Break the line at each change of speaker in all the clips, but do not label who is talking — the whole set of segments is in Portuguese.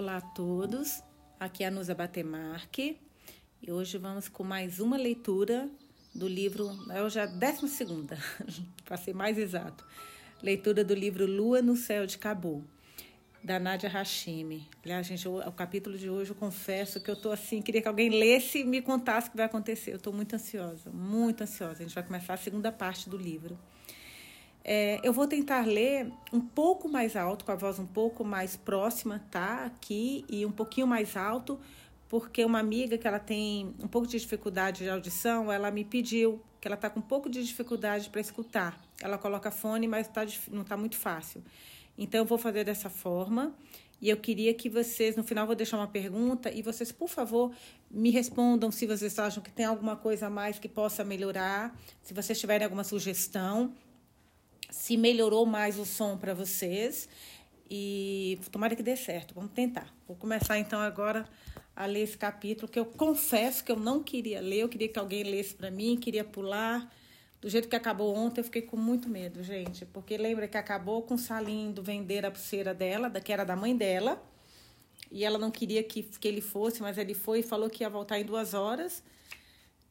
Olá a todos, aqui é a Nusa Batemarque e hoje vamos com mais uma leitura do livro, é já a décima segunda, para ser mais exato, leitura do livro Lua no Céu de Cabo, da Nádia Hashimi. Aliás, gente, o, o capítulo de hoje eu confesso que eu estou assim, queria que alguém lesse e me contasse o que vai acontecer. Eu estou muito ansiosa, muito ansiosa. A gente vai começar a segunda parte do livro. É, eu vou tentar ler um pouco mais alto, com a voz um pouco mais próxima, tá? Aqui e um pouquinho mais alto, porque uma amiga que ela tem um pouco de dificuldade de audição, ela me pediu que ela está com um pouco de dificuldade para escutar. Ela coloca fone, mas tá, não está muito fácil. Então, eu vou fazer dessa forma. E eu queria que vocês, no final, vou deixar uma pergunta e vocês, por favor, me respondam se vocês acham que tem alguma coisa a mais que possa melhorar, se vocês tiverem alguma sugestão se melhorou mais o som para vocês. E tomara que dê certo, vamos tentar. Vou começar então agora a ler esse capítulo que eu confesso que eu não queria ler, eu queria que alguém lesse para mim, queria pular. Do jeito que acabou ontem, eu fiquei com muito medo, gente, porque lembra que acabou com o Salim do vender a pulseira dela, que era da mãe dela, e ela não queria que, que ele fosse, mas ele foi e falou que ia voltar em duas horas,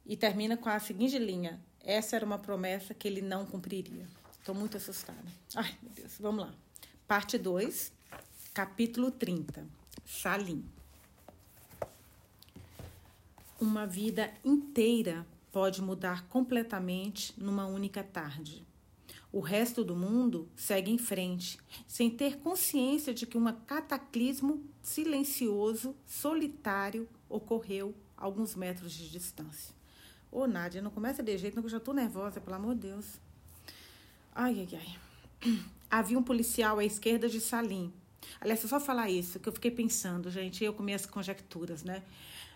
e termina com a seguinte linha: essa era uma promessa que ele não cumpriria. Estou muito assustada. Ai, meu Deus. Vamos lá. Parte 2, capítulo 30. Salim. Uma vida inteira pode mudar completamente numa única tarde. O resto do mundo segue em frente, sem ter consciência de que um cataclismo silencioso, solitário, ocorreu a alguns metros de distância. Ô, Nádia, não começa de jeito, não, que eu já tô nervosa, pelo amor de Deus. Ai, ai, ai. Havia um policial à esquerda de Salim. Aliás, só falar isso, que eu fiquei pensando, gente, eu com minhas conjecturas, né?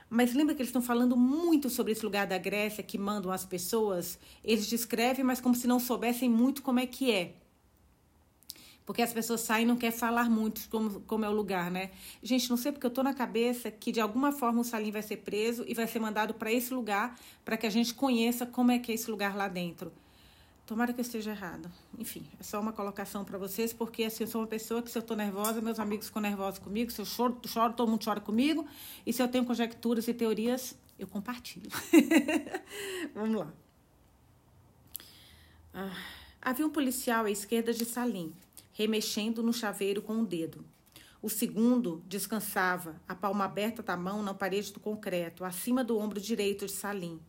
Mas lembra que eles estão falando muito sobre esse lugar da Grécia que mandam as pessoas? Eles descrevem, mas como se não soubessem muito como é que é. Porque as pessoas saem e não querem falar muito como, como é o lugar, né? Gente, não sei porque eu tô na cabeça que de alguma forma o Salim vai ser preso e vai ser mandado para esse lugar para que a gente conheça como é que é esse lugar lá dentro. Tomara que eu esteja errado. Enfim, é só uma colocação para vocês, porque assim, eu sou uma pessoa que se eu estou nervosa, meus amigos ficam nervosos comigo, se eu choro, choro, todo mundo chora comigo, e se eu tenho conjecturas e teorias, eu compartilho. Vamos lá. Ah, havia um policial à esquerda de Salim, remexendo no chaveiro com o um dedo. O segundo descansava, a palma aberta da mão na parede do concreto, acima do ombro direito de Salim.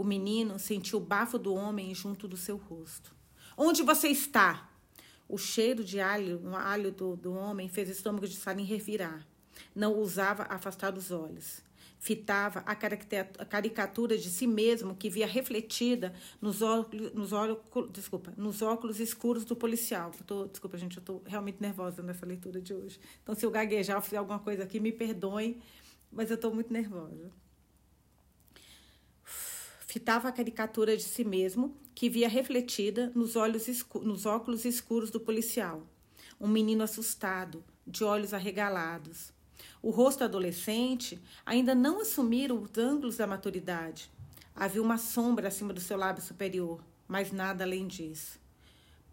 O menino sentiu o bafo do homem junto do seu rosto. Onde você está? O cheiro de alho, no alho do, do homem fez o estômago de Salim revirar. Não ousava afastar os olhos. Fitava a caricatura de si mesmo que via refletida nos óculos, nos óculos, desculpa, nos óculos escuros do policial. Tô, desculpa, gente, eu estou realmente nervosa nessa leitura de hoje. Então, se eu gaguejar ou fizer alguma coisa aqui, me perdoem, mas eu estou muito nervosa fitava a caricatura de si mesmo, que via refletida nos, olhos nos óculos escuros do policial. Um menino assustado, de olhos arregalados. O rosto adolescente ainda não assumira os ângulos da maturidade. Havia uma sombra acima do seu lábio superior, mas nada além disso.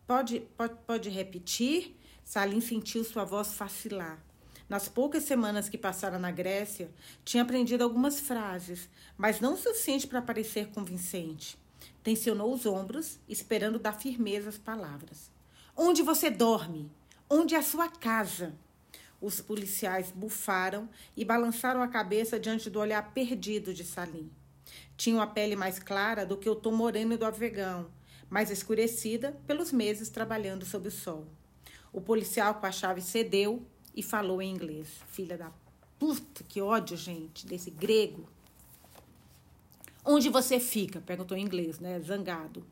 Pode, pode, pode repetir? Salim sentiu sua voz vacilar. Nas poucas semanas que passara na Grécia, tinha aprendido algumas frases, mas não o suficiente para parecer convincente. Tensionou os ombros, esperando dar firmeza às palavras. Onde você dorme? Onde é a sua casa? Os policiais bufaram e balançaram a cabeça diante do olhar perdido de Salim. Tinham a pele mais clara do que o tom moreno do afegão, mais escurecida pelos meses trabalhando sob o sol. O policial com a chave cedeu e falou em inglês. Filha da puta, que ódio, gente, desse grego. Onde você fica? Perguntou em inglês, né? Zangado.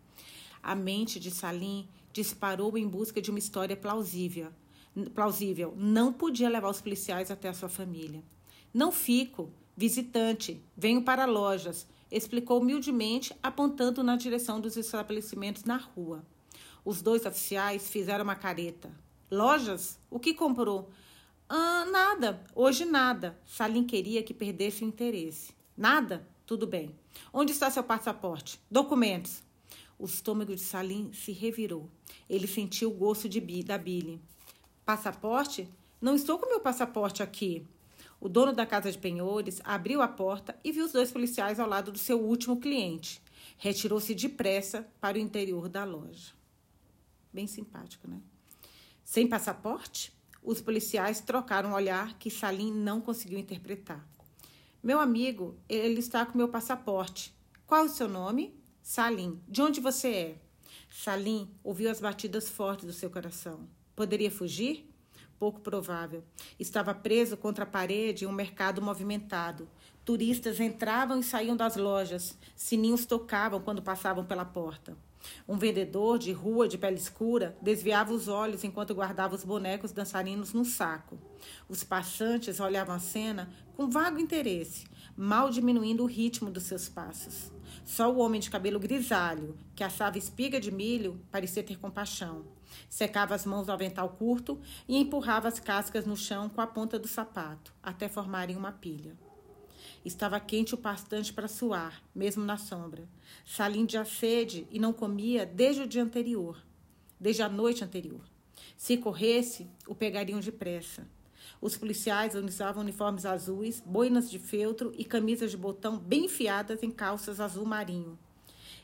A mente de Salim disparou em busca de uma história plausível. Plausível. Não podia levar os policiais até a sua família. Não fico. Visitante. Venho para lojas. Explicou humildemente, apontando na direção dos estabelecimentos na rua. Os dois oficiais fizeram uma careta. Lojas? O que comprou? Ah, nada, hoje nada. Salim queria que perdesse o interesse. Nada? Tudo bem. Onde está seu passaporte? Documentos. O estômago de Salim se revirou. Ele sentiu o gosto de da bile. Passaporte? Não estou com meu passaporte aqui. O dono da casa de penhores abriu a porta e viu os dois policiais ao lado do seu último cliente. Retirou-se depressa para o interior da loja. Bem simpático, né? Sem passaporte, os policiais trocaram um olhar que Salim não conseguiu interpretar. Meu amigo, ele está com meu passaporte. Qual o seu nome? Salim. De onde você é? Salim ouviu as batidas fortes do seu coração. Poderia fugir? Pouco provável. Estava preso contra a parede em um mercado movimentado. Turistas entravam e saíam das lojas. Sininhos tocavam quando passavam pela porta. Um vendedor de rua de pele escura desviava os olhos enquanto guardava os bonecos dançarinos num saco. Os passantes olhavam a cena com vago interesse, mal diminuindo o ritmo dos seus passos. Só o homem de cabelo grisalho, que assava espiga de milho, parecia ter compaixão. Secava as mãos no avental curto e empurrava as cascas no chão com a ponta do sapato, até formarem uma pilha. Estava quente o bastante para suar, mesmo na sombra. Salim de sede e não comia desde o dia anterior, desde a noite anterior. Se corresse, o pegariam depressa. Os policiais usavam uniformes azuis, boinas de feltro e camisas de botão bem enfiadas em calças azul marinho.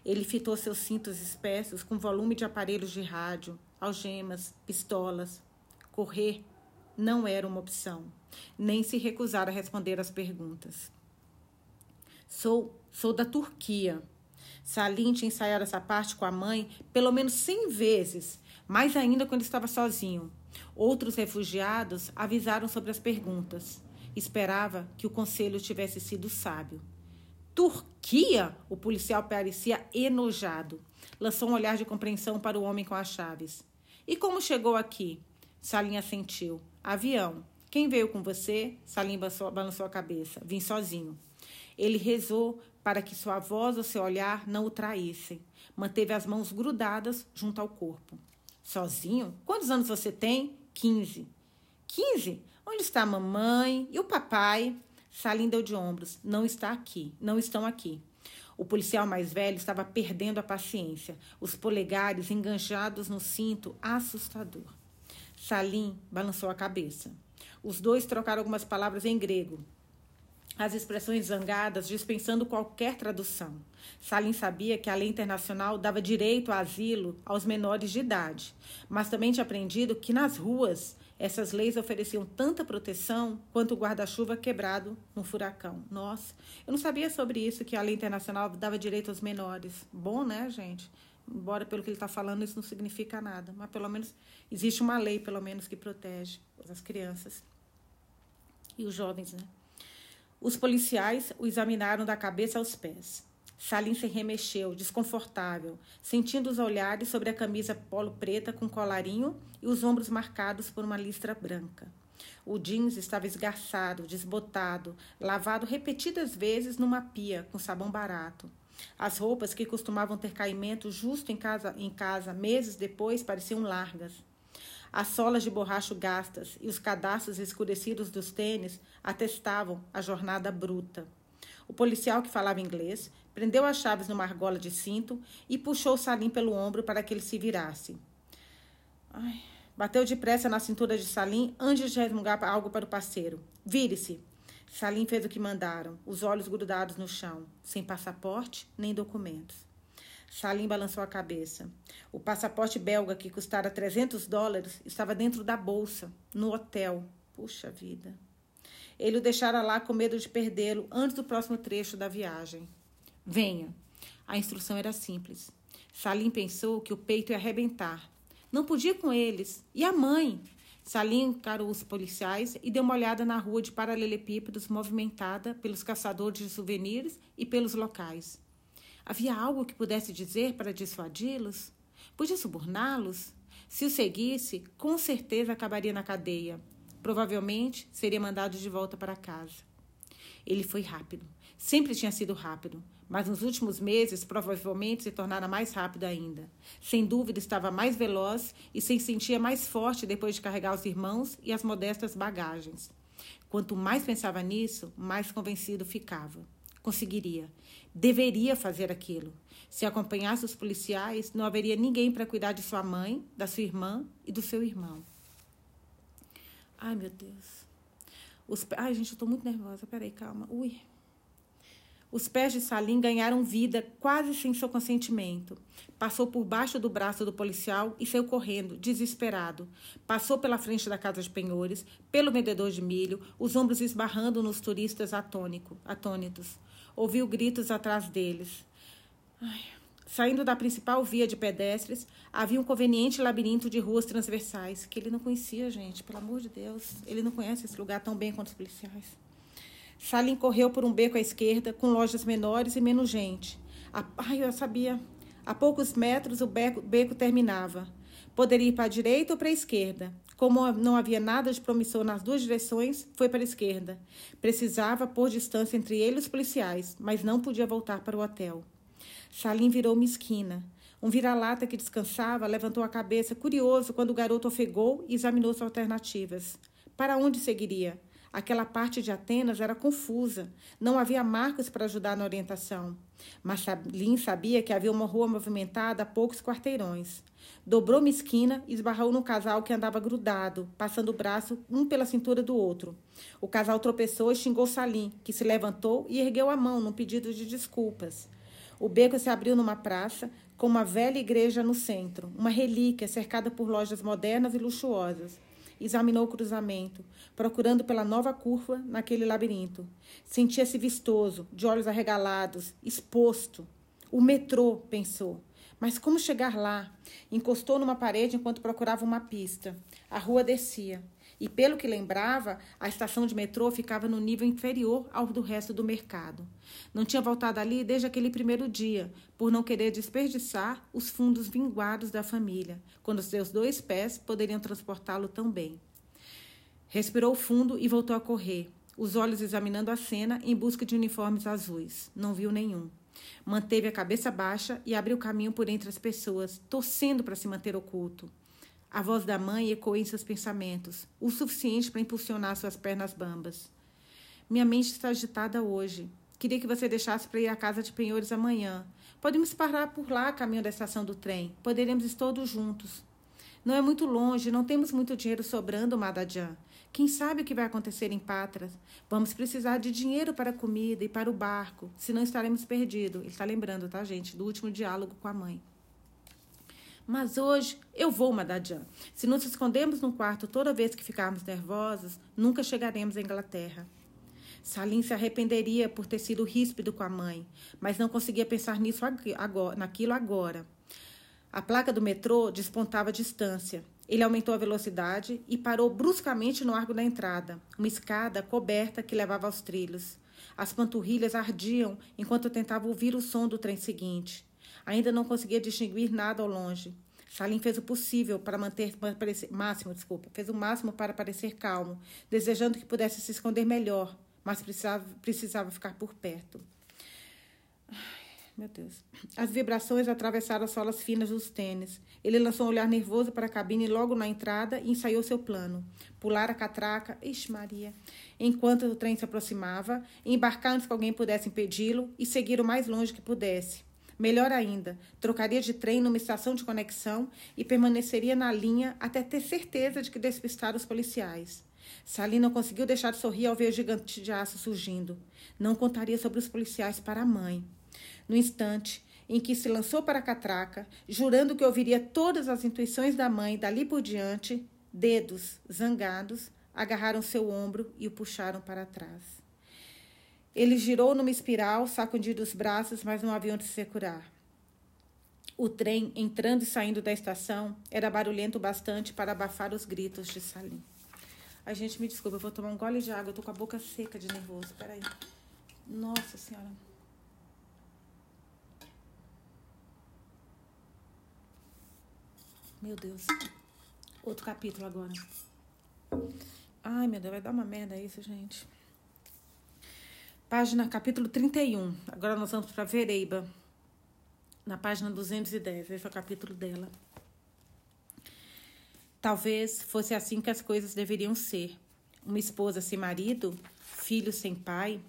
Ele fitou seus cintos espessos com volume de aparelhos de rádio, algemas, pistolas. Correr não era uma opção, nem se recusar a responder às perguntas. Sou, sou da Turquia. Salim tinha ensaiado essa parte com a mãe pelo menos cem vezes, mais ainda quando estava sozinho. Outros refugiados avisaram sobre as perguntas. Esperava que o conselho tivesse sido sábio. Turquia? O policial parecia enojado. Lançou um olhar de compreensão para o homem com as chaves. E como chegou aqui? Salim assentiu. Avião. Quem veio com você? Salim balançou a cabeça. Vim sozinho. Ele rezou para que sua voz ou seu olhar não o traíssem. Manteve as mãos grudadas junto ao corpo. Sozinho? Quantos anos você tem? Quinze. Quinze? Onde está a mamãe e o papai? Salim deu de ombros. Não está aqui. Não estão aqui. O policial mais velho estava perdendo a paciência, os polegares enganchados no cinto, assustador. Salim balançou a cabeça. Os dois trocaram algumas palavras em grego as expressões zangadas, dispensando qualquer tradução. Salim sabia que a lei internacional dava direito a asilo aos menores de idade, mas também tinha aprendido que nas ruas essas leis ofereciam tanta proteção quanto o guarda-chuva quebrado num furacão. Nossa, eu não sabia sobre isso, que a lei internacional dava direito aos menores. Bom, né, gente? Embora pelo que ele está falando isso não significa nada, mas pelo menos existe uma lei, pelo menos, que protege as crianças e os jovens, né? Os policiais o examinaram da cabeça aos pés. Salim se remexeu, desconfortável, sentindo os olhares sobre a camisa polo preta com colarinho e os ombros marcados por uma listra branca. O jeans estava esgarçado, desbotado, lavado repetidas vezes numa pia com sabão barato. As roupas que costumavam ter caimento justo em casa, em casa meses depois pareciam largas. As solas de borracho gastas e os cadastros escurecidos dos tênis atestavam a jornada bruta. O policial que falava inglês prendeu as chaves numa argola de cinto e puxou Salim pelo ombro para que ele se virasse. Ai, bateu depressa na cintura de Salim antes de resmungar algo para o parceiro. Vire-se. Salim fez o que mandaram, os olhos grudados no chão, sem passaporte nem documentos. Salim balançou a cabeça. O passaporte belga, que custara 300 dólares, estava dentro da bolsa, no hotel. Puxa vida. Ele o deixara lá com medo de perdê-lo antes do próximo trecho da viagem. Venha. A instrução era simples. Salim pensou que o peito ia arrebentar. Não podia com eles. E a mãe? Salim encarou os policiais e deu uma olhada na rua de paralelepípedos movimentada pelos caçadores de souvenirs e pelos locais. Havia algo que pudesse dizer para dissuadi-los? Podia suborná-los? Se o seguisse, com certeza acabaria na cadeia. Provavelmente seria mandado de volta para casa. Ele foi rápido. Sempre tinha sido rápido, mas nos últimos meses provavelmente se tornara mais rápido ainda. Sem dúvida estava mais veloz e se sentia mais forte depois de carregar os irmãos e as modestas bagagens. Quanto mais pensava nisso, mais convencido ficava. Conseguiria. Deveria fazer aquilo. Se acompanhasse os policiais, não haveria ninguém para cuidar de sua mãe, da sua irmã e do seu irmão. Ai, meu Deus. Os... Ai, gente, eu tô muito nervosa. Peraí, calma. Ui. Os pés de Salim ganharam vida quase sem seu consentimento. Passou por baixo do braço do policial e saiu correndo, desesperado. Passou pela frente da casa de penhores, pelo vendedor de milho, os ombros esbarrando nos turistas atônico, atônitos. Ouviu gritos atrás deles. Ai. Saindo da principal via de pedestres, havia um conveniente labirinto de ruas transversais, que ele não conhecia, gente, pelo amor de Deus. Ele não conhece esse lugar tão bem quanto os policiais. Salim correu por um beco à esquerda, com lojas menores e menos gente. A... Ai, eu sabia. A poucos metros o beco, beco terminava. Poderia ir para a direita ou para a esquerda. Como não havia nada de promissor nas duas direções, foi para a esquerda. Precisava pôr distância entre ele e os policiais, mas não podia voltar para o hotel. Salim virou uma esquina. Um vira-lata que descansava levantou a cabeça, curioso, quando o garoto ofegou e examinou suas alternativas. Para onde seguiria? Aquela parte de Atenas era confusa, não havia marcos para ajudar na orientação. Mas Salim sabia que havia uma rua movimentada a poucos quarteirões. Dobrou uma esquina e esbarrou num casal que andava grudado, passando o braço um pela cintura do outro. O casal tropeçou e xingou Salim, que se levantou e ergueu a mão num pedido de desculpas. O beco se abriu numa praça, com uma velha igreja no centro, uma relíquia cercada por lojas modernas e luxuosas examinou o cruzamento, procurando pela nova curva naquele labirinto. Sentia-se vistoso, de olhos arregalados, exposto. O metrô, pensou. Mas como chegar lá? Encostou numa parede enquanto procurava uma pista. A rua descia e, pelo que lembrava, a estação de metrô ficava no nível inferior ao do resto do mercado. Não tinha voltado ali desde aquele primeiro dia, por não querer desperdiçar os fundos vinguados da família, quando seus dois pés poderiam transportá-lo tão bem. Respirou fundo e voltou a correr, os olhos examinando a cena em busca de uniformes azuis. Não viu nenhum. Manteve a cabeça baixa e abriu caminho por entre as pessoas, torcendo para se manter oculto. A voz da mãe ecoou em seus pensamentos, o suficiente para impulsionar suas pernas bambas. Minha mente está agitada hoje. Queria que você deixasse para ir à casa de penhores amanhã. Podemos parar por lá, a caminho da estação do trem. Poderemos ir todos juntos. Não é muito longe, não temos muito dinheiro sobrando, Madadjan. Quem sabe o que vai acontecer em Patras? Vamos precisar de dinheiro para a comida e para o barco, senão estaremos perdidos. Ele está lembrando, tá, gente, do último diálogo com a mãe. Mas hoje eu vou, Madadian. Se nos escondermos num quarto toda vez que ficarmos nervosos, nunca chegaremos à Inglaterra. Salim se arrependeria por ter sido ríspido com a mãe, mas não conseguia pensar nisso agora, naquilo agora. A placa do metrô despontava a distância. Ele aumentou a velocidade e parou bruscamente no arco da entrada, uma escada coberta que levava aos trilhos. As panturrilhas ardiam enquanto tentava ouvir o som do trem seguinte. Ainda não conseguia distinguir nada ao longe. Salim fez o possível para manter parecer, máximo, desculpa, fez o máximo para parecer calmo, desejando que pudesse se esconder melhor, mas precisava, precisava ficar por perto. Ai, meu Deus. As vibrações atravessaram as solas finas dos tênis. Ele lançou um olhar nervoso para a cabine logo na entrada e ensaiou seu plano. Pular a catraca, ixi Maria, enquanto o trem se aproximava, embarcar antes que alguém pudesse impedi-lo e seguir o mais longe que pudesse. Melhor ainda, trocaria de trem numa estação de conexão e permaneceria na linha até ter certeza de que despistara os policiais. Salim não conseguiu deixar de sorrir ao ver o gigante de aço surgindo. Não contaria sobre os policiais para a mãe. No instante em que se lançou para a catraca, jurando que ouviria todas as intuições da mãe dali por diante, dedos, zangados, agarraram seu ombro e o puxaram para trás. Ele girou numa espiral, sacudindo os braços, mas não havia onde se curar. O trem, entrando e saindo da estação, era barulhento bastante para abafar os gritos de Salim. Ai, gente, me desculpa, eu vou tomar um gole de água. Eu tô com a boca seca de nervoso. Peraí. Nossa Senhora. Meu Deus. Outro capítulo agora. Ai, meu Deus, vai dar uma merda isso, gente. Página capítulo 31. Agora nós vamos para Vereiba. Na página 210. Esse é o capítulo dela. Talvez fosse assim que as coisas deveriam ser. Uma esposa sem marido, filho sem pai.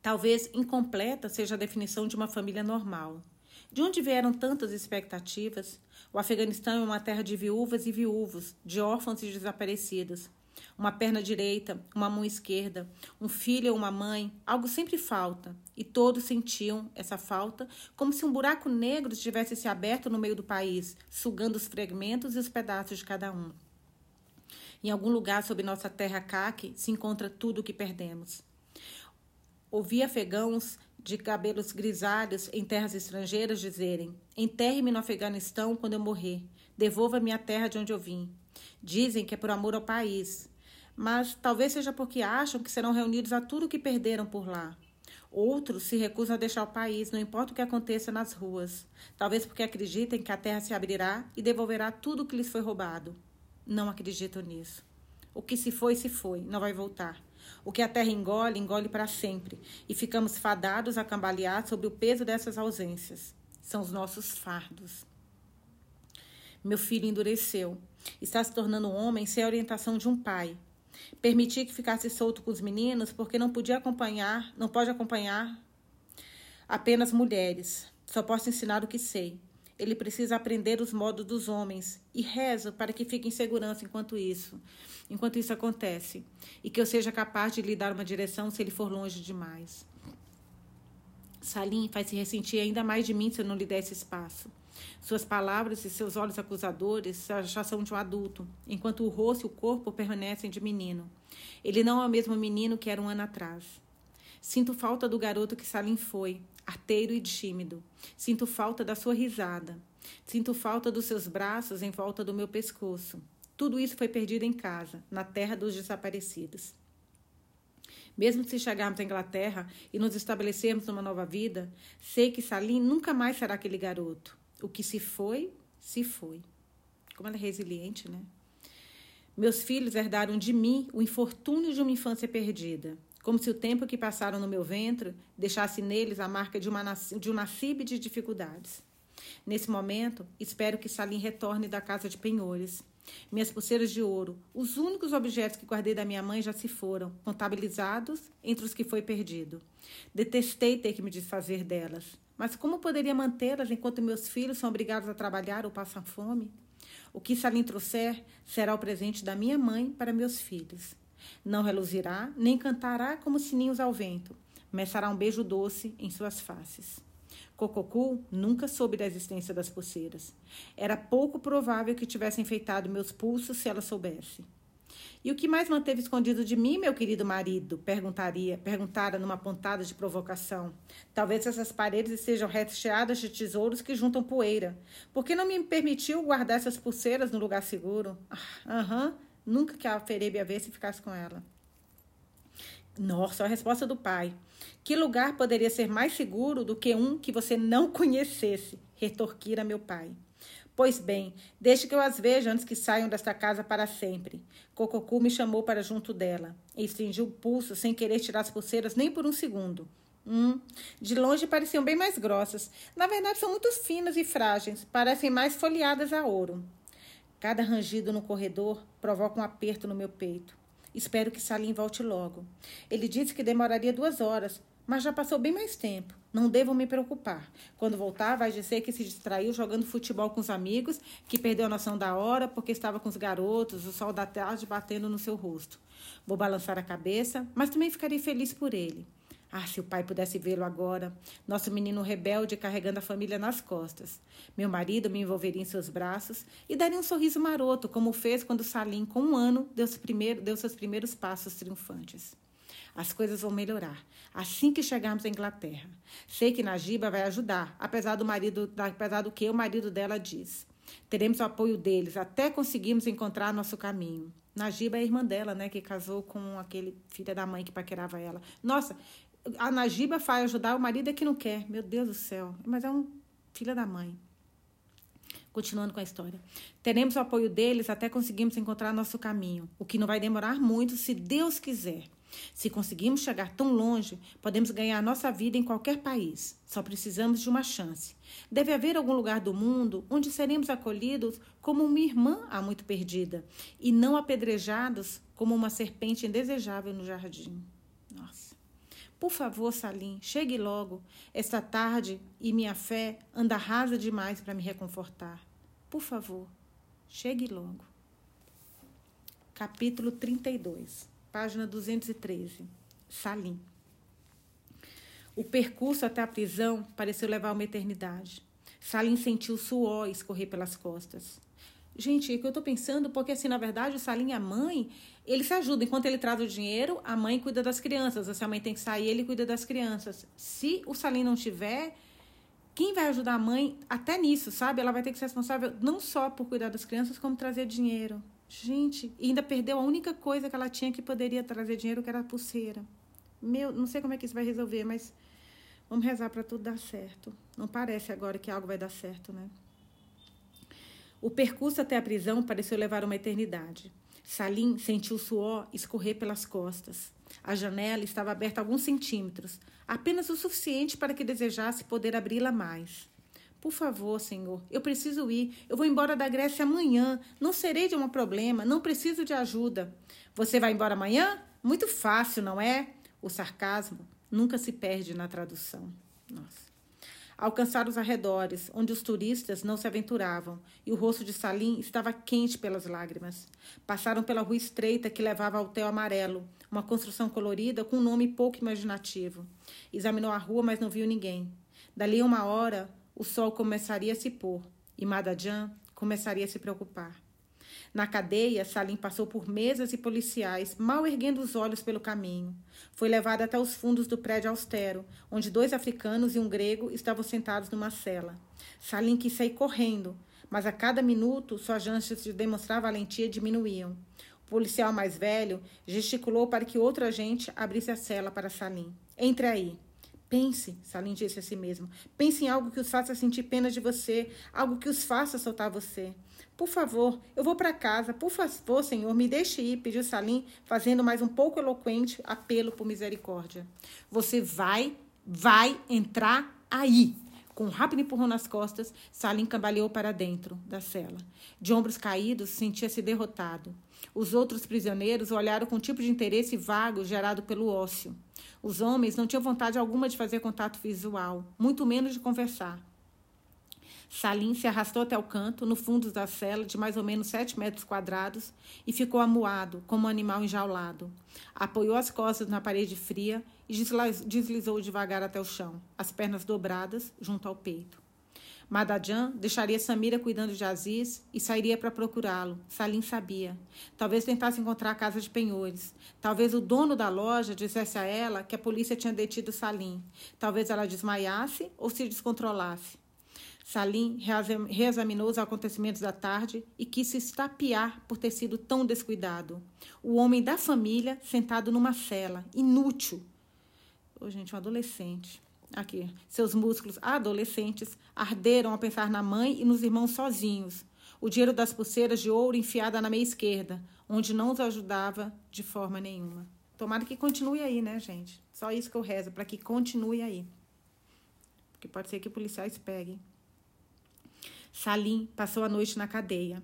Talvez incompleta seja a definição de uma família normal. De onde vieram tantas expectativas? O Afeganistão é uma terra de viúvas e viúvos, de órfãos e desaparecidos. Uma perna direita, uma mão esquerda, um filho ou uma mãe, algo sempre falta. E todos sentiam essa falta como se um buraco negro tivesse se aberto no meio do país, sugando os fragmentos e os pedaços de cada um. Em algum lugar sob nossa terra caque se encontra tudo o que perdemos. Ouvi afegãos de cabelos grisalhos em terras estrangeiras dizerem: Enterre-me no Afeganistão quando eu morrer. Devolva-me a terra de onde eu vim. Dizem que é por amor ao país, mas talvez seja porque acham que serão reunidos a tudo o que perderam por lá. Outros se recusam a deixar o país, não importa o que aconteça nas ruas. Talvez porque acreditem que a terra se abrirá e devolverá tudo o que lhes foi roubado. Não acredito nisso. O que se foi, se foi, não vai voltar. O que a terra engole, engole para sempre, e ficamos fadados a cambalear sob o peso dessas ausências. São os nossos fardos. Meu filho endureceu. Está se tornando homem sem a orientação de um pai. Permiti que ficasse solto com os meninos porque não podia acompanhar, não pode acompanhar apenas mulheres. Só posso ensinar o que sei. Ele precisa aprender os modos dos homens e rezo para que fique em segurança enquanto isso, enquanto isso acontece, e que eu seja capaz de lhe dar uma direção se ele for longe demais. Salim faz se ressentir ainda mais de mim se eu não lhe der esse espaço. Suas palavras e seus olhos acusadores já são de um adulto, enquanto o rosto e o corpo permanecem de menino. Ele não é o mesmo menino que era um ano atrás. Sinto falta do garoto que Salim foi, arteiro e tímido. Sinto falta da sua risada. Sinto falta dos seus braços em volta do meu pescoço. Tudo isso foi perdido em casa, na terra dos desaparecidos. Mesmo se chegarmos à Inglaterra e nos estabelecermos numa nova vida, sei que Salim nunca mais será aquele garoto. O que se foi, se foi. Como ela é resiliente, né? Meus filhos herdaram de mim o infortúnio de uma infância perdida, como se o tempo que passaram no meu ventre deixasse neles a marca de, uma, de um nascibe de dificuldades. Nesse momento, espero que Salim retorne da casa de penhores. Minhas pulseiras de ouro, os únicos objetos que guardei da minha mãe já se foram, contabilizados entre os que foi perdido. Detestei ter que me desfazer delas. Mas como poderia mantê-las enquanto meus filhos são obrigados a trabalhar ou passam fome? O que Salim trouxer será o presente da minha mãe para meus filhos. Não reluzirá, nem cantará como sininhos ao vento, mas será um beijo doce em suas faces. Cococu nunca soube da existência das pulseiras. Era pouco provável que tivesse enfeitado meus pulsos se ela soubesse. E o que mais manteve escondido de mim, meu querido marido? Perguntaria, perguntara numa pontada de provocação. Talvez essas paredes estejam recheadas de tesouros que juntam poeira. Por que não me permitiu guardar essas pulseiras no lugar seguro? Ah, aham, uhum, nunca que a Ferebe a ver se ficasse com ela. Nossa, a resposta do pai. Que lugar poderia ser mais seguro do que um que você não conhecesse? Retorquira meu pai. Pois bem, deixe que eu as veja antes que saiam desta casa para sempre. Cococu me chamou para junto dela e estringiu o pulso sem querer tirar as pulseiras nem por um segundo. Hum, de longe pareciam bem mais grossas. Na verdade, são muito finas e frágeis, parecem mais folheadas a ouro. Cada rangido no corredor provoca um aperto no meu peito. Espero que Salim volte logo. Ele disse que demoraria duas horas, mas já passou bem mais tempo. Não devo me preocupar. Quando voltar, vai dizer que se distraiu jogando futebol com os amigos, que perdeu a noção da hora porque estava com os garotos, o sol da tarde batendo no seu rosto. Vou balançar a cabeça, mas também ficarei feliz por ele. Ah, se o pai pudesse vê-lo agora. Nosso menino rebelde carregando a família nas costas. Meu marido me envolveria em seus braços e daria um sorriso maroto, como fez quando Salim, com um ano, deu, primeiro, deu seus primeiros passos triunfantes. As coisas vão melhorar assim que chegarmos à Inglaterra. Sei que Najiba vai ajudar, apesar do marido, apesar do que o marido dela diz. Teremos o apoio deles até conseguirmos encontrar nosso caminho. Najiba é a irmã dela, né, que casou com aquele filho da mãe que paquerava ela. Nossa, a Najiba vai ajudar o marido é que não quer. Meu Deus do céu. Mas é um filho da mãe. Continuando com a história. Teremos o apoio deles até conseguirmos encontrar nosso caminho, o que não vai demorar muito, se Deus quiser. Se conseguimos chegar tão longe, podemos ganhar nossa vida em qualquer país. Só precisamos de uma chance. Deve haver algum lugar do mundo onde seremos acolhidos como uma irmã há muito perdida e não apedrejados como uma serpente indesejável no jardim. Por favor, Salim, chegue logo. Esta tarde e minha fé anda rasa demais para me reconfortar. Por favor, chegue logo. capítulo 32, página 213. Salim. O percurso até a prisão pareceu levar uma eternidade. Salim sentiu suor escorrer pelas costas. Gente, o que eu tô pensando, porque assim, na verdade, o Salim e a mãe, ele se ajuda. Enquanto ele traz o dinheiro, a mãe cuida das crianças. Se a mãe tem que sair, ele cuida das crianças. Se o Salim não tiver, quem vai ajudar a mãe até nisso, sabe? Ela vai ter que ser responsável não só por cuidar das crianças, como trazer dinheiro. Gente, ainda perdeu a única coisa que ela tinha que poderia trazer dinheiro, que era a pulseira. Meu, não sei como é que isso vai resolver, mas vamos rezar para tudo dar certo. Não parece agora que algo vai dar certo, né? O percurso até a prisão pareceu levar uma eternidade. Salim sentiu o suor escorrer pelas costas. A janela estava aberta alguns centímetros, apenas o suficiente para que desejasse poder abri-la mais. Por favor, senhor, eu preciso ir. Eu vou embora da Grécia amanhã. Não serei de um problema, não preciso de ajuda. Você vai embora amanhã? Muito fácil, não é? O sarcasmo nunca se perde na tradução. Nossa. Alcançaram os arredores, onde os turistas não se aventuravam, e o rosto de Salim estava quente pelas lágrimas. Passaram pela rua estreita que levava ao Hotel Amarelo, uma construção colorida com um nome pouco imaginativo. Examinou a rua, mas não viu ninguém. Dali a uma hora, o sol começaria a se pôr, e Madajan começaria a se preocupar. Na cadeia, Salim passou por mesas e policiais, mal erguendo os olhos pelo caminho. Foi levado até os fundos do prédio austero, onde dois africanos e um grego estavam sentados numa cela. Salim quis sair correndo, mas a cada minuto suas chances de demonstrar valentia diminuíam. O policial mais velho gesticulou para que outro agente abrisse a cela para Salim. Entre aí. Pense, Salim disse a si mesmo. Pense em algo que os faça sentir pena de você, algo que os faça soltar você. Por favor, eu vou para casa. Por favor, Senhor, me deixe ir, pediu Salim, fazendo mais um pouco eloquente apelo por misericórdia. Você vai, vai entrar aí. Com um rápido empurrão nas costas, Salim cambaleou para dentro da cela. De ombros caídos, sentia-se derrotado. Os outros prisioneiros olharam com um tipo de interesse vago gerado pelo ócio. Os homens não tinham vontade alguma de fazer contato visual, muito menos de conversar. Salim se arrastou até o canto, no fundo da cela, de mais ou menos sete metros quadrados, e ficou amuado, como um animal enjaulado. Apoiou as costas na parede fria e deslizou devagar até o chão, as pernas dobradas junto ao peito. Madajan deixaria Samira cuidando de Aziz e sairia para procurá-lo. Salim sabia. Talvez tentasse encontrar a casa de penhores. Talvez o dono da loja dissesse a ela que a polícia tinha detido Salim. Talvez ela desmaiasse ou se descontrolasse. Salim reexaminou os acontecimentos da tarde e quis se estapear por ter sido tão descuidado. O homem da família sentado numa cela, inútil. Oh, gente, um adolescente. Aqui. Seus músculos adolescentes arderam ao pensar na mãe e nos irmãos sozinhos. O dinheiro das pulseiras de ouro enfiada na meia esquerda, onde não os ajudava de forma nenhuma. Tomara que continue aí, né, gente? Só isso que eu rezo, para que continue aí. Porque pode ser que policiais peguem. Salim passou a noite na cadeia.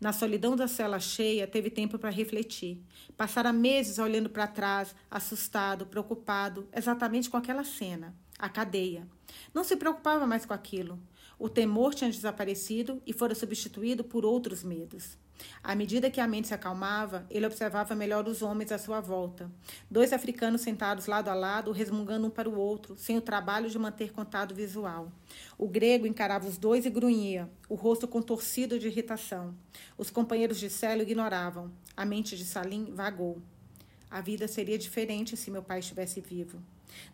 Na solidão da cela cheia, teve tempo para refletir. Passara meses olhando para trás, assustado, preocupado, exatamente com aquela cena, a cadeia. Não se preocupava mais com aquilo. O temor tinha desaparecido e fora substituído por outros medos. À medida que a mente se acalmava, ele observava melhor os homens à sua volta. Dois africanos sentados lado a lado, resmungando um para o outro, sem o trabalho de manter contato visual. O grego encarava os dois e grunhia, o rosto contorcido de irritação. Os companheiros de Célio ignoravam. A mente de Salim vagou. A vida seria diferente se meu pai estivesse vivo.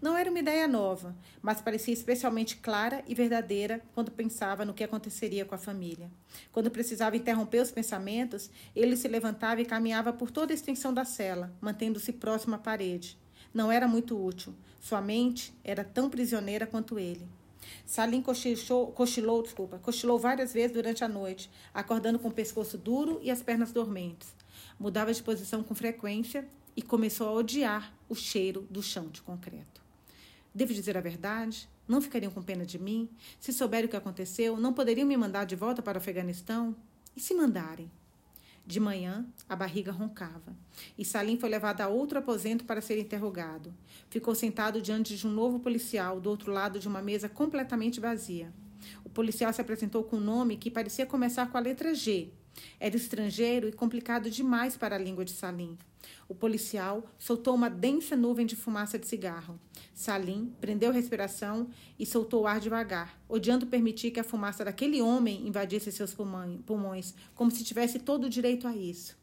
Não era uma ideia nova, mas parecia especialmente clara e verdadeira quando pensava no que aconteceria com a família. Quando precisava interromper os pensamentos, ele se levantava e caminhava por toda a extensão da cela, mantendo-se próximo à parede. Não era muito útil. Sua mente era tão prisioneira quanto ele. Salim cochilou, cochilou, desculpa, cochilou várias vezes durante a noite, acordando com o pescoço duro e as pernas dormentes. Mudava de posição com frequência e começou a odiar o cheiro do chão de concreto. Devo dizer a verdade? Não ficariam com pena de mim? Se souberem o que aconteceu, não poderiam me mandar de volta para o Afeganistão? E se mandarem? De manhã, a barriga roncava, e Salim foi levado a outro aposento para ser interrogado. Ficou sentado diante de um novo policial, do outro lado de uma mesa completamente vazia. O policial se apresentou com um nome que parecia começar com a letra G, Era estrangeiro e complicado demais para a língua de Salim. O policial soltou uma densa nuvem de fumaça de cigarro. Salim prendeu a respiração e soltou o ar devagar, odiando permitir que a fumaça daquele homem invadisse seus pulmões, como se tivesse todo o direito a isso.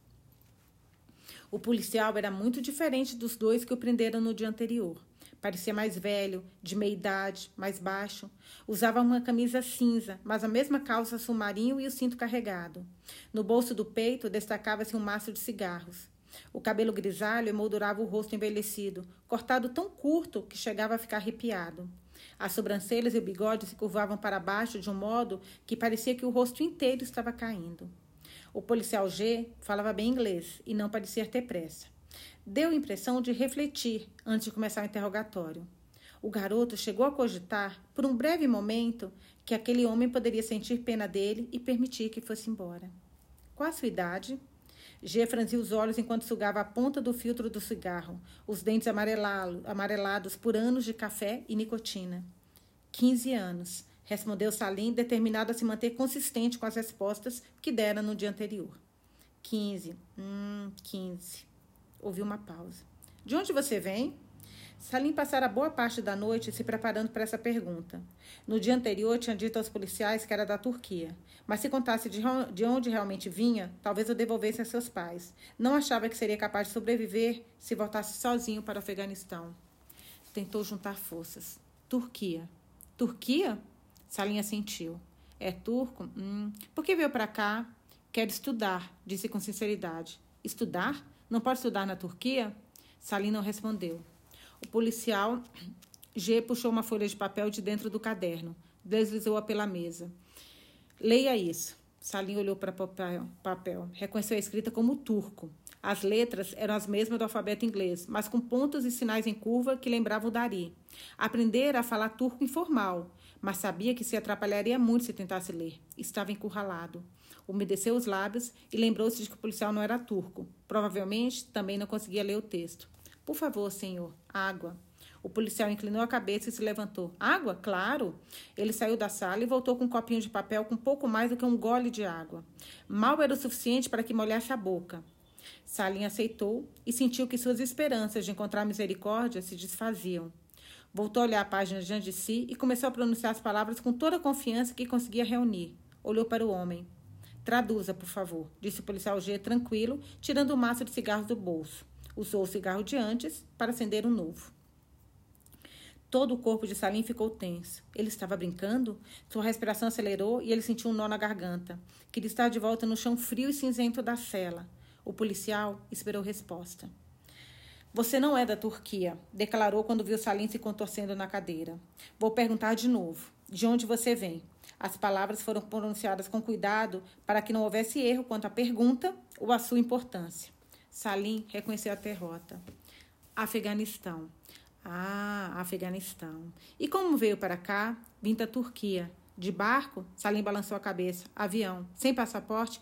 O policial era muito diferente dos dois que o prenderam no dia anterior. Parecia mais velho, de meia idade, mais baixo. Usava uma camisa cinza, mas a mesma calça submarino e o cinto carregado. No bolso do peito destacava-se um maço de cigarros. O cabelo grisalho emoldurava o rosto envelhecido, cortado tão curto que chegava a ficar arrepiado. As sobrancelhas e o bigode se curvavam para baixo de um modo que parecia que o rosto inteiro estava caindo. O policial G falava bem inglês e não parecia ter pressa. Deu a impressão de refletir antes de começar o interrogatório. O garoto chegou a cogitar, por um breve momento, que aquele homem poderia sentir pena dele e permitir que fosse embora. Qual a sua idade? G franziu os olhos enquanto sugava a ponta do filtro do cigarro, os dentes amarelados por anos de café e nicotina. Quinze anos, respondeu Salim, determinado a se manter consistente com as respostas que dera no dia anterior. Quinze. Hum, quinze. Ouviu uma pausa. De onde você vem? Salim passara boa parte da noite se preparando para essa pergunta. No dia anterior, tinha dito aos policiais que era da Turquia. Mas se contasse de, de onde realmente vinha, talvez o devolvesse a seus pais. Não achava que seria capaz de sobreviver se voltasse sozinho para o Afeganistão. Tentou juntar forças. Turquia. Turquia? Salim assentiu. É turco? Hum. Por que veio para cá? Quero estudar, disse com sinceridade. Estudar? Não pode estudar na Turquia? Salim não respondeu. O policial G puxou uma folha de papel de dentro do caderno, deslizou-a pela mesa. Leia isso. Salim olhou para o papel. Reconheceu a escrita como turco. As letras eram as mesmas do alfabeto inglês, mas com pontos e sinais em curva que lembravam o Dari. Aprendera a falar turco informal, mas sabia que se atrapalharia muito se tentasse ler. Estava encurralado. Umedeceu os lábios e lembrou-se de que o policial não era turco. Provavelmente também não conseguia ler o texto. Por favor, senhor, água. O policial inclinou a cabeça e se levantou. Água? Claro. Ele saiu da sala e voltou com um copinho de papel com pouco mais do que um gole de água. Mal era o suficiente para que molhasse a boca. Salim aceitou e sentiu que suas esperanças de encontrar misericórdia se desfaziam. Voltou a olhar a página diante de si e começou a pronunciar as palavras com toda a confiança que conseguia reunir. Olhou para o homem. Traduza, por favor, disse o policial G tranquilo, tirando o maço de cigarros do bolso. Usou o cigarro de antes para acender um novo. Todo o corpo de Salim ficou tenso. Ele estava brincando? Sua respiração acelerou e ele sentiu um nó na garganta. Queria estar de volta no chão frio e cinzento da cela. O policial esperou resposta. Você não é da Turquia, declarou quando viu Salim se contorcendo na cadeira. Vou perguntar de novo. De onde você vem? As palavras foram pronunciadas com cuidado para que não houvesse erro quanto à pergunta ou à sua importância. Salim reconheceu a derrota. Afeganistão. Ah, Afeganistão. E como veio para cá? Vim da Turquia. De barco? Salim balançou a cabeça. Avião. Sem passaporte?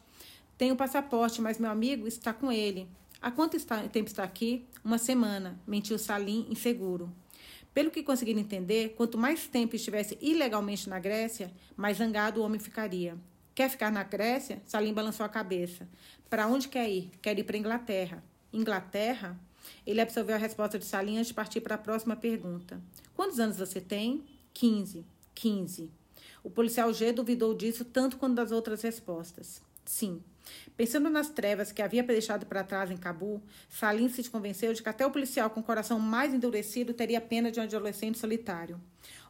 Tenho passaporte, mas meu amigo está com ele. Há quanto está, tempo está aqui? Uma semana, mentiu Salim, inseguro. Pelo que conseguiram entender, quanto mais tempo estivesse ilegalmente na Grécia, mais zangado o homem ficaria. Quer ficar na Grécia? Salim balançou a cabeça. Para onde quer ir? Quer ir para Inglaterra. Inglaterra? Ele absorveu a resposta de Salim antes de partir para a próxima pergunta. Quantos anos você tem? Quinze. Quinze. O policial G duvidou disso tanto quanto das outras respostas. Sim. Pensando nas trevas que havia deixado para trás em Cabu, Salim se convenceu de que até o policial com o coração mais endurecido teria pena de um adolescente solitário.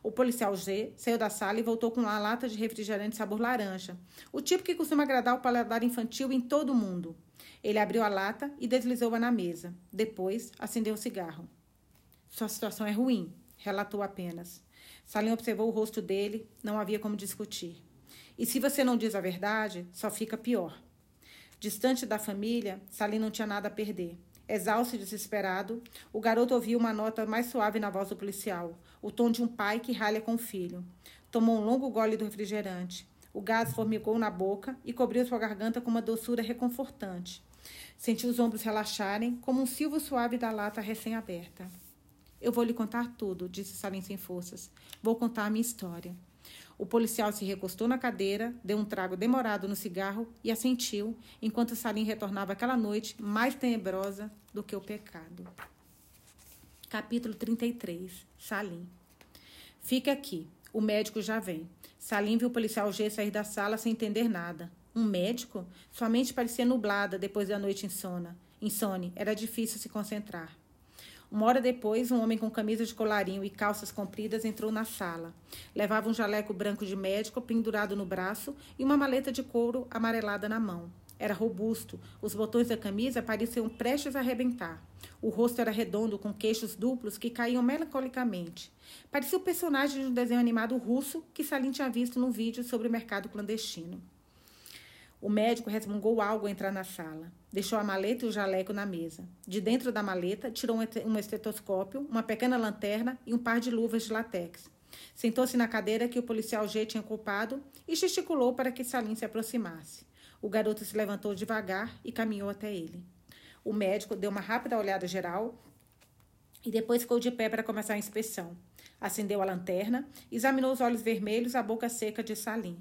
O policial G saiu da sala e voltou com uma lata de refrigerante sabor laranja, o tipo que costuma agradar o paladar infantil em todo o mundo. Ele abriu a lata e deslizou-a na mesa. Depois, acendeu o cigarro. Sua situação é ruim, relatou apenas. Salim observou o rosto dele, não havia como discutir. E se você não diz a verdade, só fica pior. Distante da família, Salim não tinha nada a perder. Exausto e desesperado, o garoto ouviu uma nota mais suave na voz do policial, o tom de um pai que ralha com o filho. Tomou um longo gole do refrigerante. O gás formigou na boca e cobriu sua garganta com uma doçura reconfortante. Sentiu os ombros relaxarem, como um silvo suave da lata recém-aberta. Eu vou lhe contar tudo, disse Salim sem forças. Vou contar a minha história. O policial se recostou na cadeira, deu um trago demorado no cigarro e assentiu, enquanto Salim retornava aquela noite mais tenebrosa do que o pecado. Capítulo 33 Salim Fica aqui. O médico já vem. Salim viu o policial G sair da sala sem entender nada. Um médico? Sua mente parecia nublada depois da noite insona. Insone. Era difícil se concentrar. Uma hora depois, um homem com camisa de colarinho e calças compridas entrou na sala. Levava um jaleco branco de médico pendurado no braço e uma maleta de couro amarelada na mão. Era robusto, os botões da camisa pareciam prestes a arrebentar. O rosto era redondo, com queixos duplos que caíam melancolicamente. Parecia o personagem de um desenho animado russo que Salim tinha visto num vídeo sobre o mercado clandestino. O médico resmungou algo ao entrar na sala. Deixou a maleta e o jaleco na mesa. De dentro da maleta, tirou um estetoscópio, uma pequena lanterna e um par de luvas de látex. Sentou-se na cadeira que o policial G tinha ocupado e gesticulou para que Salim se aproximasse. O garoto se levantou devagar e caminhou até ele. O médico deu uma rápida olhada geral e depois ficou de pé para começar a inspeção. Acendeu a lanterna, examinou os olhos vermelhos e a boca seca de Salim.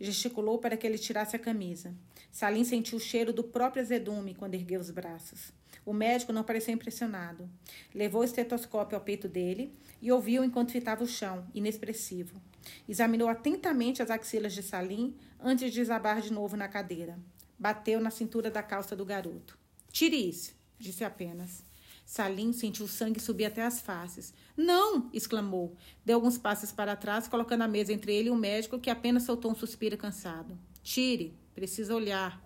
Gesticulou para que ele tirasse a camisa. Salim sentiu o cheiro do próprio azedume quando ergueu os braços. O médico não pareceu impressionado. Levou o estetoscópio ao peito dele e ouviu enquanto fitava o chão, inexpressivo. Examinou atentamente as axilas de Salim antes de desabar de novo na cadeira. Bateu na cintura da calça do garoto. Tire isso, disse apenas. Salim sentiu o sangue subir até as faces. Não! exclamou. Deu alguns passos para trás, colocando a mesa entre ele e o médico, que apenas soltou um suspiro cansado. Tire, precisa olhar.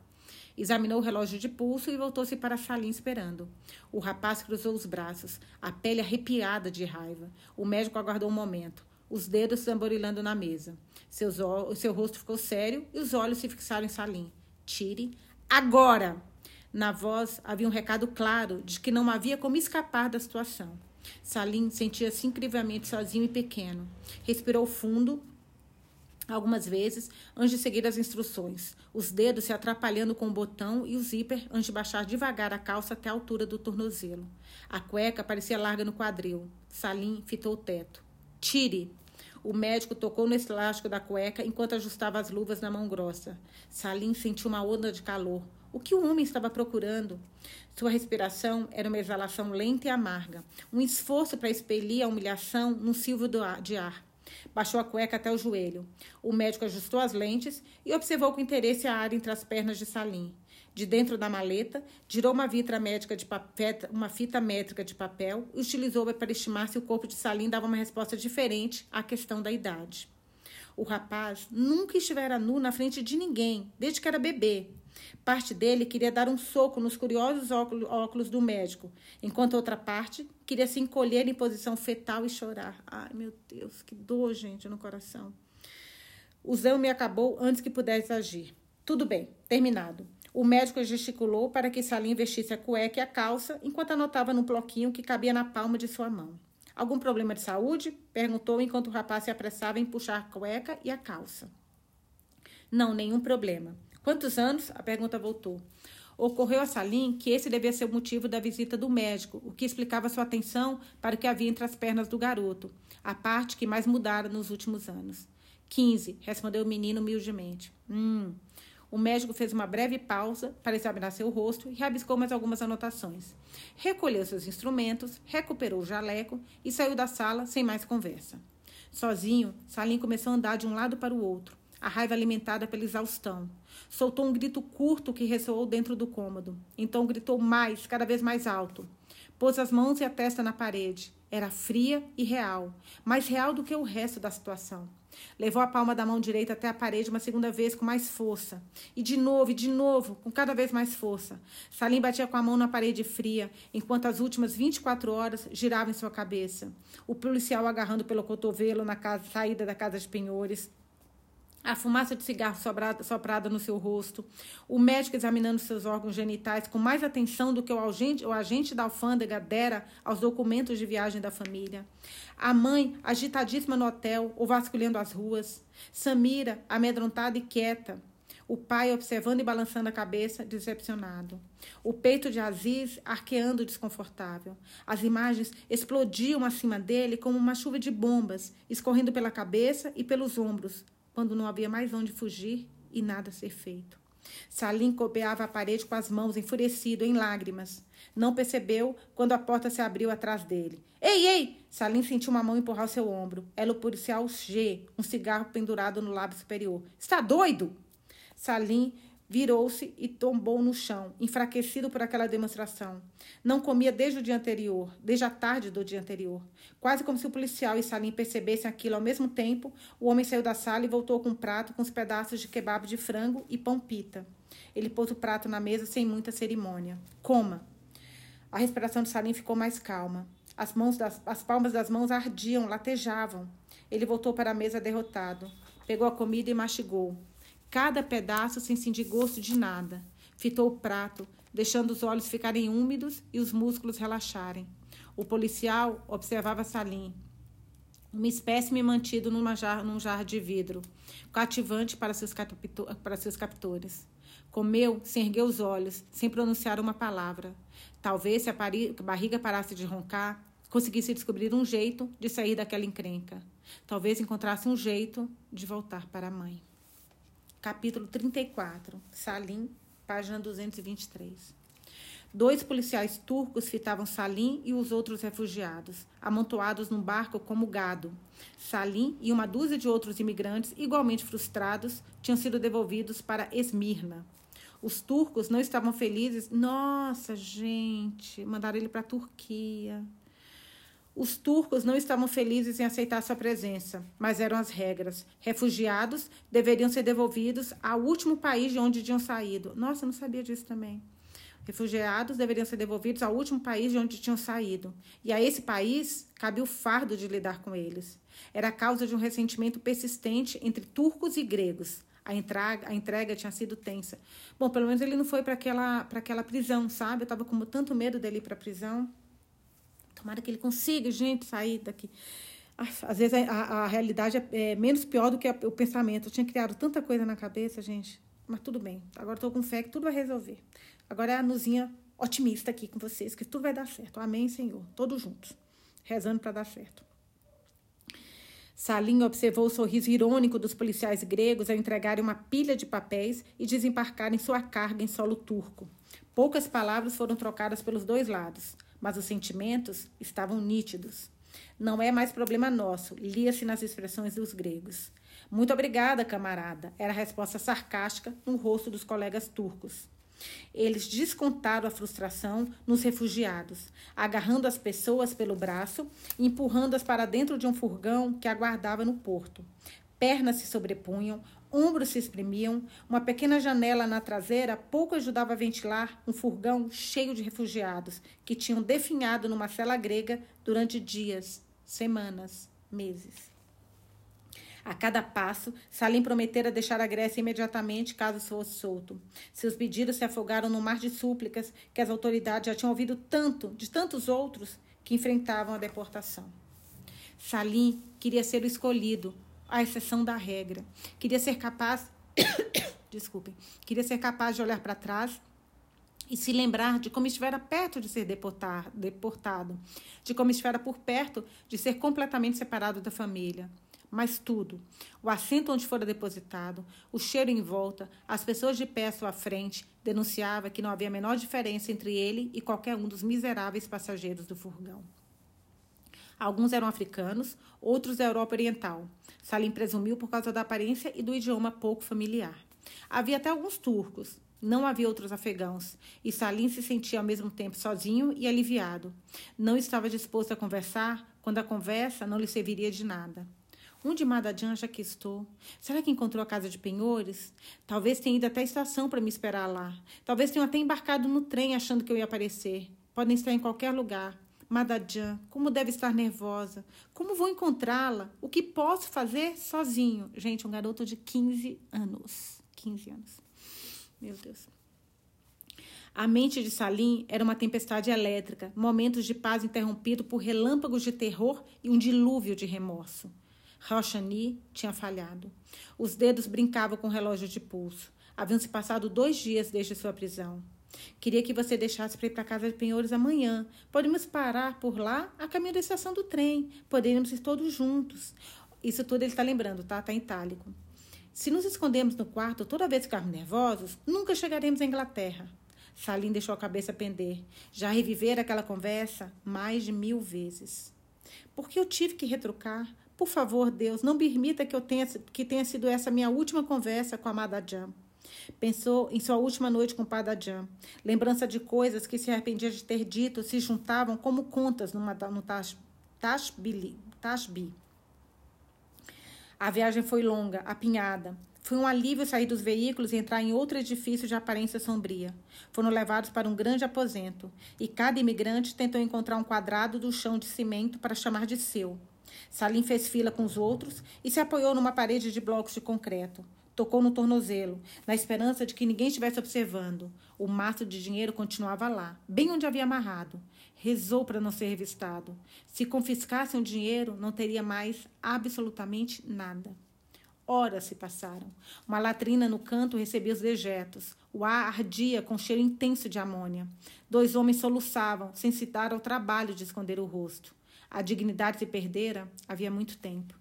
Examinou o relógio de pulso e voltou-se para Salim esperando. O rapaz cruzou os braços, a pele arrepiada de raiva. O médico aguardou um momento os dedos tamborilando na mesa. Seus, seu rosto ficou sério e os olhos se fixaram em Salim. Tire agora! Na voz havia um recado claro de que não havia como escapar da situação. Salim sentia-se incrivelmente sozinho e pequeno. Respirou fundo algumas vezes antes de seguir as instruções, os dedos se atrapalhando com o botão e o zíper antes de baixar devagar a calça até a altura do tornozelo. A cueca parecia larga no quadril. Salim fitou o teto. Tire! O médico tocou no elástico da cueca enquanto ajustava as luvas na mão grossa. Salim sentiu uma onda de calor. O que o homem estava procurando? Sua respiração era uma exalação lenta e amarga, um esforço para expelir a humilhação num silvo de ar. Baixou a cueca até o joelho. O médico ajustou as lentes e observou com interesse a área entre as pernas de Salim. De dentro da maleta, tirou uma, vitra médica de papel, uma fita métrica de papel e utilizou-a para estimar se o corpo de Salim dava uma resposta diferente à questão da idade. O rapaz nunca estivera nu na frente de ninguém, desde que era bebê. Parte dele queria dar um soco nos curiosos óculos do médico, enquanto outra parte queria se encolher em posição fetal e chorar. Ai, meu Deus, que dor, gente, no coração. O me acabou antes que pudesse agir. Tudo bem, terminado. O médico gesticulou para que Salim vestisse a cueca e a calça, enquanto anotava num bloquinho que cabia na palma de sua mão. Algum problema de saúde? perguntou enquanto o rapaz se apressava em puxar a cueca e a calça. Não, nenhum problema. Quantos anos? A pergunta voltou. Ocorreu a Salim que esse devia ser o motivo da visita do médico, o que explicava sua atenção para o que havia entre as pernas do garoto, a parte que mais mudara nos últimos anos. Quinze, respondeu o menino humildemente. Hum, o médico fez uma breve pausa para examinar seu rosto e rabiscou mais algumas anotações. Recolheu seus instrumentos, recuperou o jaleco e saiu da sala sem mais conversa. Sozinho, Salim começou a andar de um lado para o outro, a raiva alimentada pela exaustão. Soltou um grito curto que ressoou dentro do cômodo. Então gritou mais, cada vez mais alto. Pôs as mãos e a testa na parede. Era fria e real, mais real do que o resto da situação. Levou a palma da mão direita até a parede uma segunda vez com mais força. E de novo, e de novo, com cada vez mais força. Salim batia com a mão na parede fria, enquanto as últimas 24 horas giravam em sua cabeça. O policial agarrando pelo cotovelo na casa, saída da casa de penhores a fumaça de cigarro sobrada, soprada no seu rosto, o médico examinando seus órgãos genitais com mais atenção do que o agente, o agente da alfândega dera aos documentos de viagem da família, a mãe agitadíssima no hotel ou vasculhando as ruas, Samira amedrontada e quieta, O pai observando e balançando a cabeça, decepcionado. O peito de Aziz arqueando desconfortável. As imagens explodiam acima dele como uma chuva de bombas, escorrendo pela cabeça e pelos ombros, quando não havia mais onde fugir e nada ser feito. Salim cobeava a parede com as mãos, enfurecido, em lágrimas. Não percebeu quando a porta se abriu atrás dele. Ei, ei! Salim sentiu uma mão empurrar o seu ombro. Era o policial G, um cigarro pendurado no lábio superior. Está doido? Salim virou-se e tombou no chão, enfraquecido por aquela demonstração. Não comia desde o dia anterior, desde a tarde do dia anterior. Quase como se o policial e Salim percebessem aquilo ao mesmo tempo, o homem saiu da sala e voltou com um prato com os pedaços de kebab de frango e pão pita. Ele pôs o prato na mesa sem muita cerimônia. Coma. A respiração de Salim ficou mais calma. As, mãos das, as palmas das mãos ardiam, latejavam. Ele voltou para a mesa derrotado. Pegou a comida e mastigou. Cada pedaço sem sentir gosto de nada. Fitou o prato, deixando os olhos ficarem úmidos e os músculos relaxarem. O policial observava Salim, uma espécime mantido numa jar, num jarro de vidro, cativante para seus, para seus captores. Comeu sem erguer os olhos, sem pronunciar uma palavra. Talvez, se a barriga parasse de roncar, conseguisse descobrir um jeito de sair daquela encrenca. Talvez encontrasse um jeito de voltar para a mãe. Capítulo 34. Salim, página 223. Dois policiais turcos fitavam Salim e os outros refugiados, amontoados num barco como gado. Salim e uma dúzia de outros imigrantes, igualmente frustrados, tinham sido devolvidos para Esmirna. Os turcos não estavam felizes. Nossa, gente, mandaram ele para a Turquia. Os turcos não estavam felizes em aceitar sua presença, mas eram as regras. Refugiados deveriam ser devolvidos ao último país de onde tinham saído. Nossa, eu não sabia disso também. Refugiados deveriam ser devolvidos ao último país de onde tinham saído. E a esse país cabe o fardo de lidar com eles. Era causa de um ressentimento persistente entre turcos e gregos. A entrega, a entrega tinha sido tensa. Bom, pelo menos ele não foi para aquela, aquela prisão, sabe? Eu estava com tanto medo dele ir para a prisão. Tomara que ele consiga, gente, sair daqui. Às vezes a, a realidade é, é, menos pior do que a, o pensamento. Eu tinha criado tanta coisa na cabeça, gente. Mas tudo bem. Agora estou com fé que tudo vai resolver. Agora é a Nuzinha otimista aqui com vocês, que tudo vai dar certo. Amém, Senhor. Todos juntos. Rezando para dar certo. Salim observou o sorriso irônico dos policiais gregos ao entregarem uma pilha de papéis e desembarcarem sua carga em solo turco. Poucas palavras foram trocadas pelos dois lados, mas os sentimentos estavam nítidos. Não é mais problema nosso, lia-se nas expressões dos gregos. Muito obrigada, camarada, era a resposta sarcástica no rosto dos colegas turcos. Eles descontaram a frustração nos refugiados, agarrando as pessoas pelo braço e empurrando-as para dentro de um furgão que aguardava no porto. Pernas se sobrepunham, ombros se exprimiam, uma pequena janela na traseira pouco ajudava a ventilar um furgão cheio de refugiados que tinham definhado numa cela grega durante dias, semanas, meses. A cada passo, Salim prometera deixar a Grécia imediatamente caso fosse solto. Seus pedidos se afogaram no mar de súplicas que as autoridades já tinham ouvido tanto de tantos outros que enfrentavam a deportação. Salim queria ser o escolhido, à exceção da regra. Queria ser capaz, desculpem, queria ser capaz de olhar para trás e se lembrar de como estivera perto de ser deportado, de como estivera por perto de ser completamente separado da família mas tudo. O assento onde fora depositado, o cheiro em volta, as pessoas de pé à sua frente, denunciava que não havia a menor diferença entre ele e qualquer um dos miseráveis passageiros do furgão. Alguns eram africanos, outros da Europa Oriental. Salim presumiu por causa da aparência e do idioma pouco familiar. Havia até alguns turcos, não havia outros afegãos, e Salim se sentia ao mesmo tempo sozinho e aliviado. Não estava disposto a conversar quando a conversa não lhe serviria de nada. Onde Madadian já que estou? Será que encontrou a casa de penhores? Talvez tenha ido até a estação para me esperar lá. Talvez tenha até embarcado no trem achando que eu ia aparecer. Podem estar em qualquer lugar. Madadian, como deve estar nervosa. Como vou encontrá-la? O que posso fazer sozinho? Gente, um garoto de 15 anos. 15 anos. Meu Deus. A mente de Salim era uma tempestade elétrica, momentos de paz interrompido por relâmpagos de terror e um dilúvio de remorso. Roshani tinha falhado. Os dedos brincavam com o relógio de pulso. Haviam se passado dois dias desde sua prisão. Queria que você deixasse para ir para casa de penhores amanhã. Podemos parar por lá a caminho da estação do trem. Poderíamos ir todos juntos. Isso tudo ele está lembrando, tá? Está em itálico. Se nos escondermos no quarto toda vez que ficarmos nervosos, nunca chegaremos à Inglaterra. Salim deixou a cabeça pender. Já reviver aquela conversa mais de mil vezes. Por que eu tive que retrucar? Por favor, Deus, não permita que eu tenha que tenha sido essa minha última conversa com a amada Jam. Pensou em sua última noite com o Pada Jam. Lembrança de coisas que se arrependia de ter dito se juntavam como contas numa, no Tashbi. Tashbi. A viagem foi longa, apinhada. Foi um alívio sair dos veículos e entrar em outro edifício de aparência sombria. Foram levados para um grande aposento, e cada imigrante tentou encontrar um quadrado do chão de cimento para chamar de seu. Salim fez fila com os outros e se apoiou numa parede de blocos de concreto. Tocou no tornozelo, na esperança de que ninguém estivesse observando. O maço de dinheiro continuava lá, bem onde havia amarrado. Rezou para não ser revistado. Se confiscassem o dinheiro, não teria mais absolutamente nada. Horas se passaram. Uma latrina no canto recebia os dejetos. O ar ardia com cheiro intenso de amônia. Dois homens soluçavam, sem se dar ao trabalho de esconder o rosto. A dignidade se perdera havia muito tempo.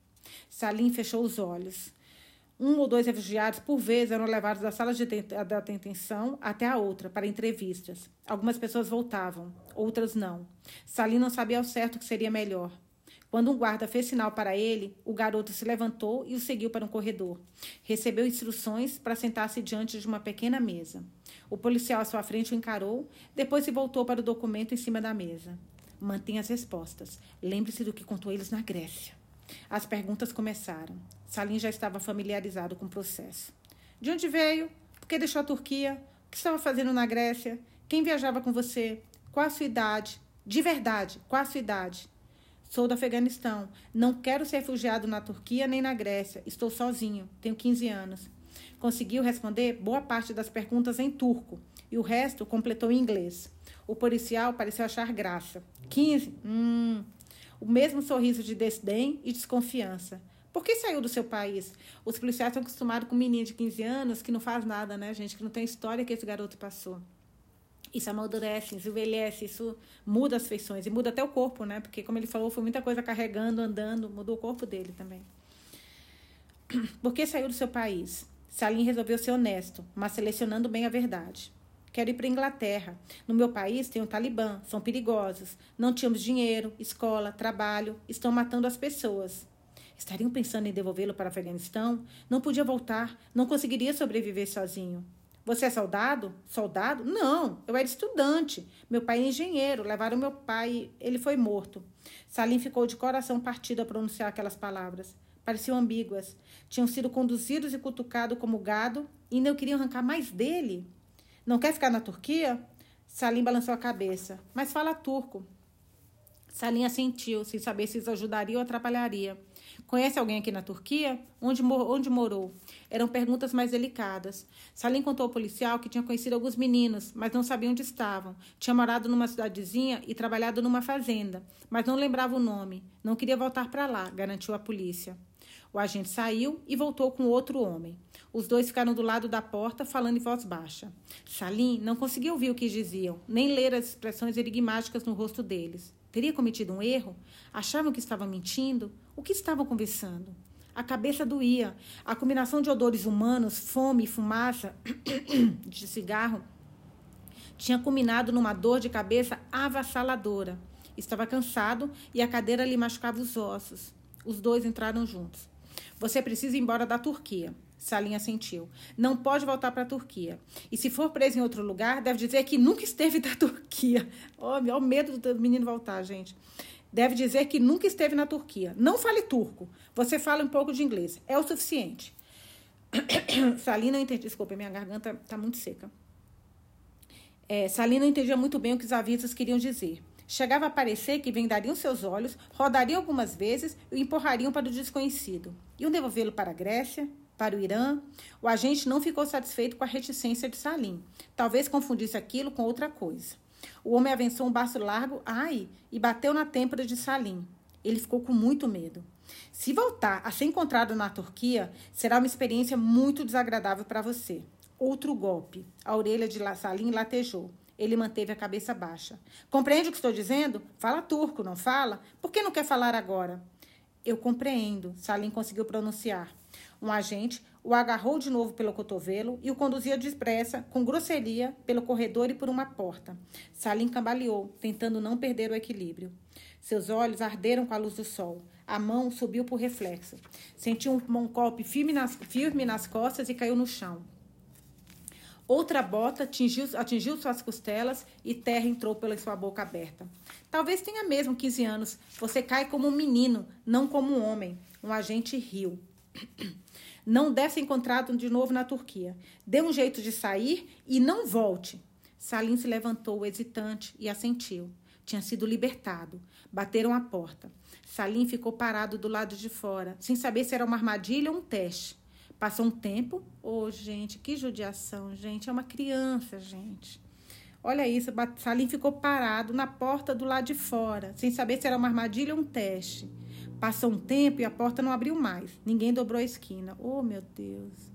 Salim fechou os olhos. Um ou dois refugiados, por vez, eram levados da sala de detenção até a outra, para entrevistas. Algumas pessoas voltavam, outras não. Salim não sabia ao certo o que seria melhor. Quando um guarda fez sinal para ele, o garoto se levantou e o seguiu para um corredor. Recebeu instruções para sentar-se diante de uma pequena mesa. O policial à sua frente o encarou, depois se voltou para o documento em cima da mesa. Mantenha as respostas. Lembre-se do que contou eles na Grécia. As perguntas começaram. Salim já estava familiarizado com o processo. De onde veio? Por que deixou a Turquia? O que estava fazendo na Grécia? Quem viajava com você? Qual a sua idade? De verdade, qual a sua idade? Sou do Afeganistão. Não quero ser refugiado na Turquia nem na Grécia. Estou sozinho. Tenho 15 anos. Conseguiu responder boa parte das perguntas em turco e o resto completou em inglês. O policial pareceu achar graça. 15? Hum. O mesmo sorriso de desdém e desconfiança. Por que saiu do seu país? Os policiais estão acostumados com um menino de 15 anos que não faz nada, né, gente? Que não tem história que esse garoto passou. Isso amadurece, isso envelhece, isso muda as feições e muda até o corpo, né? Porque, como ele falou, foi muita coisa carregando, andando, mudou o corpo dele também. Por que saiu do seu país? Salim resolveu ser honesto, mas selecionando bem a verdade. Quero ir para a Inglaterra. No meu país tem o Talibã, são perigosos. Não tínhamos dinheiro, escola, trabalho, estão matando as pessoas. Estariam pensando em devolvê-lo para o Afeganistão? Não podia voltar, não conseguiria sobreviver sozinho. Você é soldado? Soldado? Não, eu era estudante. Meu pai é engenheiro. Levaram meu pai, ele foi morto. Salim ficou de coração partido a pronunciar aquelas palavras. Pareciam ambíguas. Tinham sido conduzidos e cutucados como gado e ainda queriam arrancar mais dele. Não quer ficar na Turquia? Salim balançou a cabeça. Mas fala turco. Salim assentiu, sem saber se isso ajudaria ou atrapalharia. Conhece alguém aqui na Turquia? Onde, onde morou? Eram perguntas mais delicadas. Salim contou ao policial que tinha conhecido alguns meninos, mas não sabia onde estavam. Tinha morado numa cidadezinha e trabalhado numa fazenda, mas não lembrava o nome. Não queria voltar para lá, garantiu a polícia. O agente saiu e voltou com outro homem. Os dois ficaram do lado da porta, falando em voz baixa. Salim não conseguia ouvir o que diziam, nem ler as expressões enigmáticas no rosto deles. Teria cometido um erro? Achavam que estavam mentindo? O que estavam conversando? A cabeça doía. A combinação de odores humanos, fome e fumaça de cigarro tinha culminado numa dor de cabeça avassaladora. Estava cansado e a cadeira lhe machucava os ossos. Os dois entraram juntos. Você precisa ir embora da Turquia. Salim assentiu. Não pode voltar para a Turquia. E se for preso em outro lugar, deve dizer que nunca esteve na Turquia. Olha, o medo do menino voltar, gente. Deve dizer que nunca esteve na Turquia. Não fale turco. Você fala um pouco de inglês. É o suficiente. Salim não entendi. Desculpa, minha garganta está muito seca. É, Salim não entendia muito bem o que os avisos queriam dizer. Chegava a parecer que vendariam seus olhos, rodariam algumas vezes e o empurrariam para o desconhecido. Iam devolvê-lo para a Grécia, para o Irã. O agente não ficou satisfeito com a reticência de Salim. Talvez confundisse aquilo com outra coisa. O homem avançou um braço largo, ai, e bateu na têmpora de Salim. Ele ficou com muito medo. Se voltar a ser encontrado na Turquia, será uma experiência muito desagradável para você. Outro golpe. A orelha de Salim latejou. Ele manteve a cabeça baixa. Compreende o que estou dizendo? Fala turco, não fala? Por que não quer falar agora? Eu compreendo, Salim conseguiu pronunciar. Um agente o agarrou de novo pelo cotovelo e o conduzia depressa, com grosseria, pelo corredor e por uma porta. Salim cambaleou, tentando não perder o equilíbrio. Seus olhos arderam com a luz do sol. A mão subiu por reflexo. Sentiu um, golpe firme nas, firme nas costas e caiu no chão. Outra bota atingiu, atingiu suas costelas e terra entrou pela sua boca aberta. Talvez tenha mesmo 15 anos. Você cai como um menino, não como um homem. Um agente riu. Não deve ser encontrado de novo na Turquia. Dê um jeito de sair e não volte. Salim se levantou, hesitante, e assentiu. Tinha sido libertado. Bateram a porta. Salim ficou parado do lado de fora, sem saber se era uma armadilha ou um teste. Passou um tempo. Oh, gente, que judiação, gente. É uma criança, gente. Olha isso, Salim ficou parado na porta do lado de fora, sem saber se era uma armadilha ou um teste. Passou um tempo e a porta não abriu mais. Ninguém dobrou a esquina. Oh, meu Deus.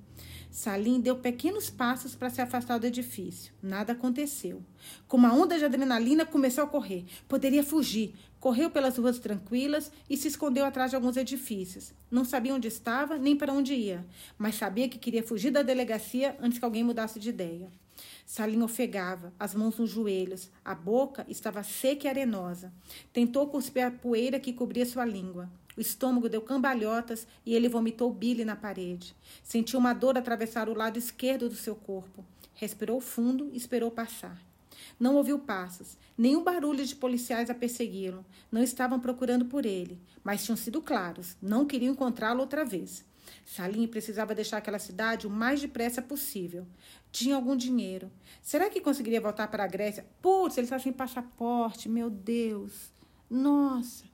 Salim deu pequenos passos para se afastar do edifício. Nada aconteceu. Com uma onda de adrenalina, começou a correr. Poderia fugir. Correu pelas ruas tranquilas e se escondeu atrás de alguns edifícios. Não sabia onde estava nem para onde ia, mas sabia que queria fugir da delegacia antes que alguém mudasse de ideia. Salim ofegava, as mãos nos joelhos, a boca estava seca e arenosa. Tentou cuspir a poeira que cobria sua língua. O estômago deu cambalhotas e ele vomitou bile na parede. Sentiu uma dor atravessar o lado esquerdo do seu corpo. Respirou fundo e esperou passar. Não ouviu passos, nenhum barulho de policiais a persegui-lo. Não estavam procurando por ele, mas tinham sido claros, não queriam encontrá-lo outra vez. Salim precisava deixar aquela cidade o mais depressa possível. Tinha algum dinheiro. Será que conseguiria voltar para a Grécia? Putz, ele está sem passaporte, meu Deus. Nossa.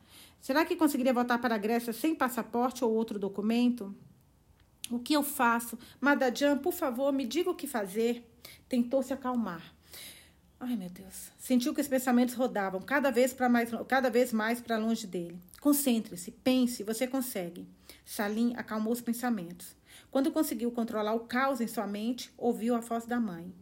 Será que conseguiria voltar para a Grécia sem passaporte ou outro documento? O que eu faço? Madadjan, por favor, me diga o que fazer. Tentou se acalmar. Ai, meu Deus. Sentiu que os pensamentos rodavam cada vez, mais, cada vez mais para longe dele. Concentre-se, pense, você consegue. Salim acalmou os pensamentos. Quando conseguiu controlar o caos em sua mente, ouviu a voz da mãe.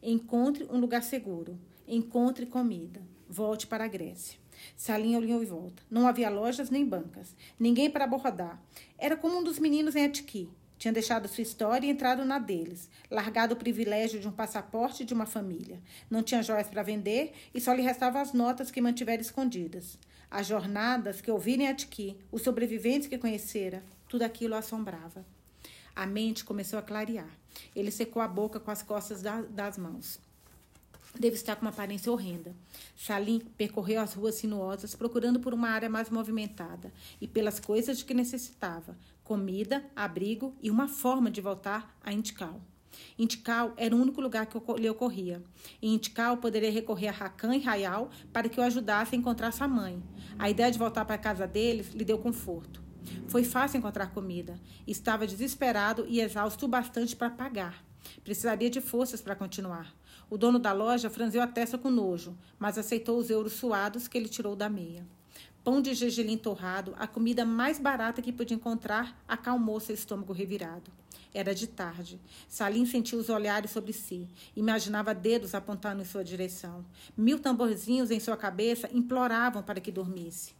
Encontre um lugar seguro. Encontre comida. Volte para a Grécia. Salim olhou em volta. Não havia lojas nem bancas. Ninguém para abordar. Era como um dos meninos em Atiki. Tinha deixado sua história e entrado na deles, largado o privilégio de um passaporte de uma família. Não tinha joias para vender e só lhe restavam as notas que mantivera escondidas. As jornadas que ouvirem Atiki, os sobreviventes que conhecera, tudo aquilo o assombrava. A mente começou a clarear. Ele secou a boca com as costas da, das mãos. Deve estar com uma aparência horrenda. Salim percorreu as ruas sinuosas, procurando por uma área mais movimentada e pelas coisas de que necessitava: comida, abrigo e uma forma de voltar a Intikal. Intikal era o único lugar que lhe ocorria. Em Intikal poderia recorrer a Rakan e Rayal para que o ajudasse a encontrar sua mãe. A ideia de voltar para a casa deles lhe deu conforto. Foi fácil encontrar comida. Estava desesperado e exausto o bastante para pagar. Precisaria de forças para continuar. O dono da loja franziu a testa com nojo, mas aceitou os euros suados que ele tirou da meia. Pão de gergelim torrado, a comida mais barata que podia encontrar, acalmou seu estômago revirado. Era de tarde. Salim sentiu os olhares sobre si. Imaginava dedos apontando em sua direção. Mil tamborzinhos em sua cabeça imploravam para que dormisse.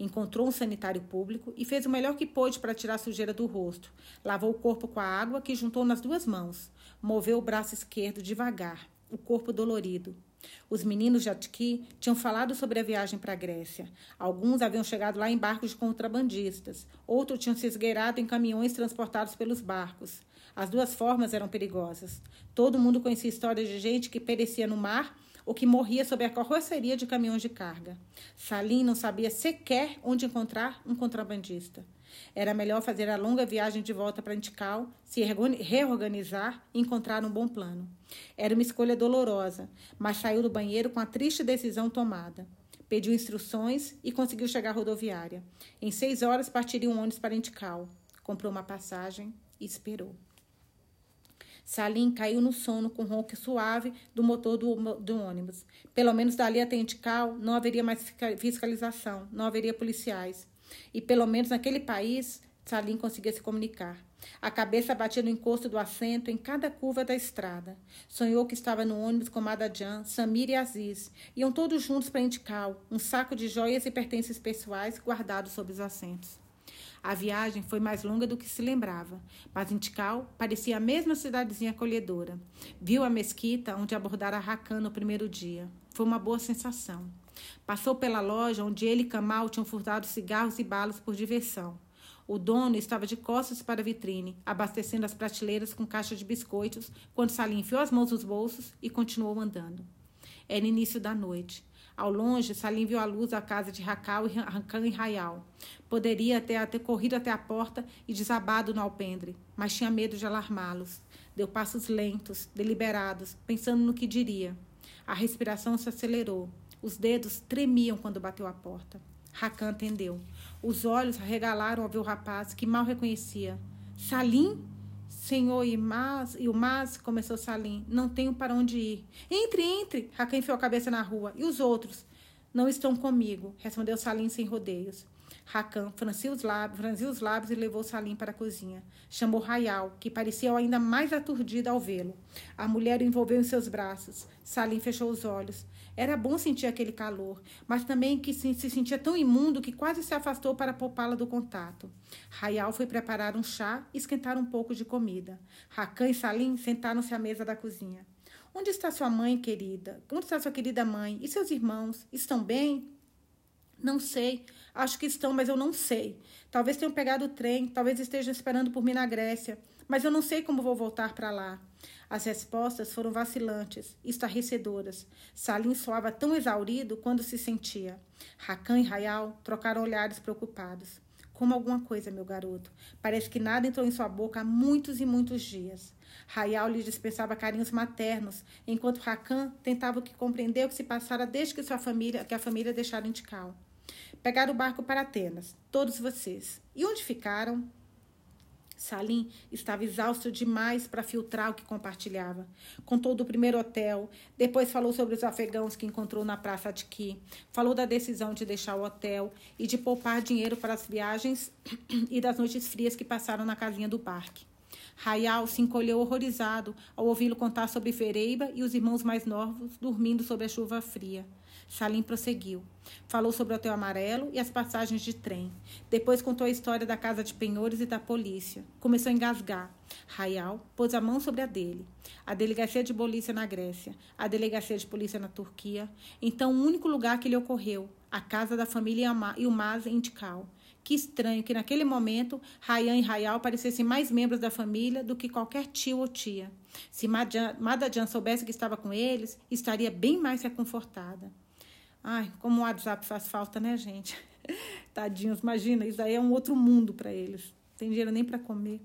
Encontrou um sanitário público e fez o melhor que pôde para tirar a sujeira do rosto. Lavou o corpo com a água que juntou nas duas mãos. Moveu o braço esquerdo devagar, o corpo dolorido. Os meninos de Atki tinham falado sobre a viagem para a Grécia. Alguns haviam chegado lá em barcos de contrabandistas. Outros tinham se esgueirado em caminhões transportados pelos barcos. As duas formas eram perigosas. Todo mundo conhecia histórias de gente que perecia no mar o que morria sob a carroceria de caminhões de carga. Salim não sabia sequer onde encontrar um contrabandista. Era melhor fazer a longa viagem de volta para Antical, se reorganizar e encontrar um bom plano. Era uma escolha dolorosa, mas saiu do banheiro com a triste decisão tomada. Pediu instruções e conseguiu chegar à rodoviária. Em seis horas partiria um ônibus para Antical. Comprou uma passagem e esperou. Salim caiu no sono com o ronco suave do motor do, do ônibus. Pelo menos dali até Indical não haveria mais fiscalização, não haveria policiais. E pelo menos naquele país Salim conseguia se comunicar. A cabeça batia no encosto do assento em cada curva da estrada. Sonhou que estava no ônibus com Madajan, Samir e Aziz. Iam todos juntos para Indical, um saco de joias e pertences pessoais guardados sob os assentos. A viagem foi mais longa do que se lembrava, mas Intikal parecia a mesma cidadezinha acolhedora. Viu a mesquita onde abordara Rakan no primeiro dia. Foi uma boa sensação. Passou pela loja onde ele e Kamal tinham furtado cigarros e balas por diversão. O dono estava de costas para a vitrine, abastecendo as prateleiras com caixa de biscoitos, quando Salim enfiou as mãos nos bolsos e continuou andando. Era início da noite. Ao longe, Salim viu a luz da casa de Racal e Rakan e Rayal. Poderia até ter corrido até a porta e desabado no alpendre, mas tinha medo de alarmá-los. Deu passos lentos, deliberados, pensando no que diria. A respiração se acelerou. Os dedos tremiam quando bateu a porta. Rakan atendeu. Os olhos arregalaram ao ver o rapaz, que mal reconhecia. Salim? Senhor o mas, começou Salim. Não tenho para onde ir. Entre, entre! Rakan enfiou a cabeça na rua. E os outros? Não estão comigo, respondeu Salim sem rodeios. Rakan franziu os, lábios, franziu os lábios e levou Salim para a cozinha. Chamou Rayal, que parecia ainda mais aturdida ao vê-lo. A mulher o envolveu em seus braços. Salim fechou os olhos. Era bom sentir aquele calor, mas também que se, se sentia tão imundo que quase se afastou para poupá-la do contato. Rayal foi preparar um chá e esquentar um pouco de comida. Rakan e Salim sentaram-se à mesa da cozinha. Onde está sua mãe, querida? Onde está sua querida mãe? E seus irmãos? Estão bem? Não sei. Acho que estão, mas eu não sei. Talvez tenham pegado o trem, talvez estejam esperando por mim na Grécia, mas eu não sei como vou voltar para lá. As respostas foram vacilantes, estarrecedoras. Salim soava tão exaurido quando se sentia. Rakan e Rayal trocaram olhares preocupados. Como alguma coisa, meu garoto. Parece que nada entrou em sua boca há muitos e muitos dias. Rayal lhe dispensava carinhos maternos, enquanto Rakan tentava que compreender o que se passara desde que sua família, que a família deixara Intical. Pegaram o barco para Atenas, todos vocês. E onde ficaram? Salim estava exausto demais para filtrar o que compartilhava. Contou do primeiro hotel, depois falou sobre os afegãos que encontrou na Praça Atiki, falou da decisão de deixar o hotel e de poupar dinheiro para as viagens e das noites frias que passaram na casinha do parque. Rayal se encolheu horrorizado ao ouvi-lo contar sobre Fereiba e os irmãos mais novos dormindo sob a chuva fria. Salim prosseguiu. Falou sobre o Hotel Amarelo e as passagens de trem. Depois contou a história da casa de penhores e da polícia. Começou a engasgar. Rayal pôs a mão sobre a dele. A delegacia de polícia na Grécia, a delegacia de polícia na Turquia. Então, o único lugar que lhe ocorreu, a casa da família Yılmaz em Tikal. Que estranho que naquele momento Rayan e Rayal parecessem mais membros da família do que qualquer tio ou tia. Se Madajan soubesse que estava com eles, estaria bem mais reconfortada. Ai, como o WhatsApp faz falta, né, gente? Tadinhos, imagina, isso aí é um outro mundo para eles. Tem dinheiro nem para comer.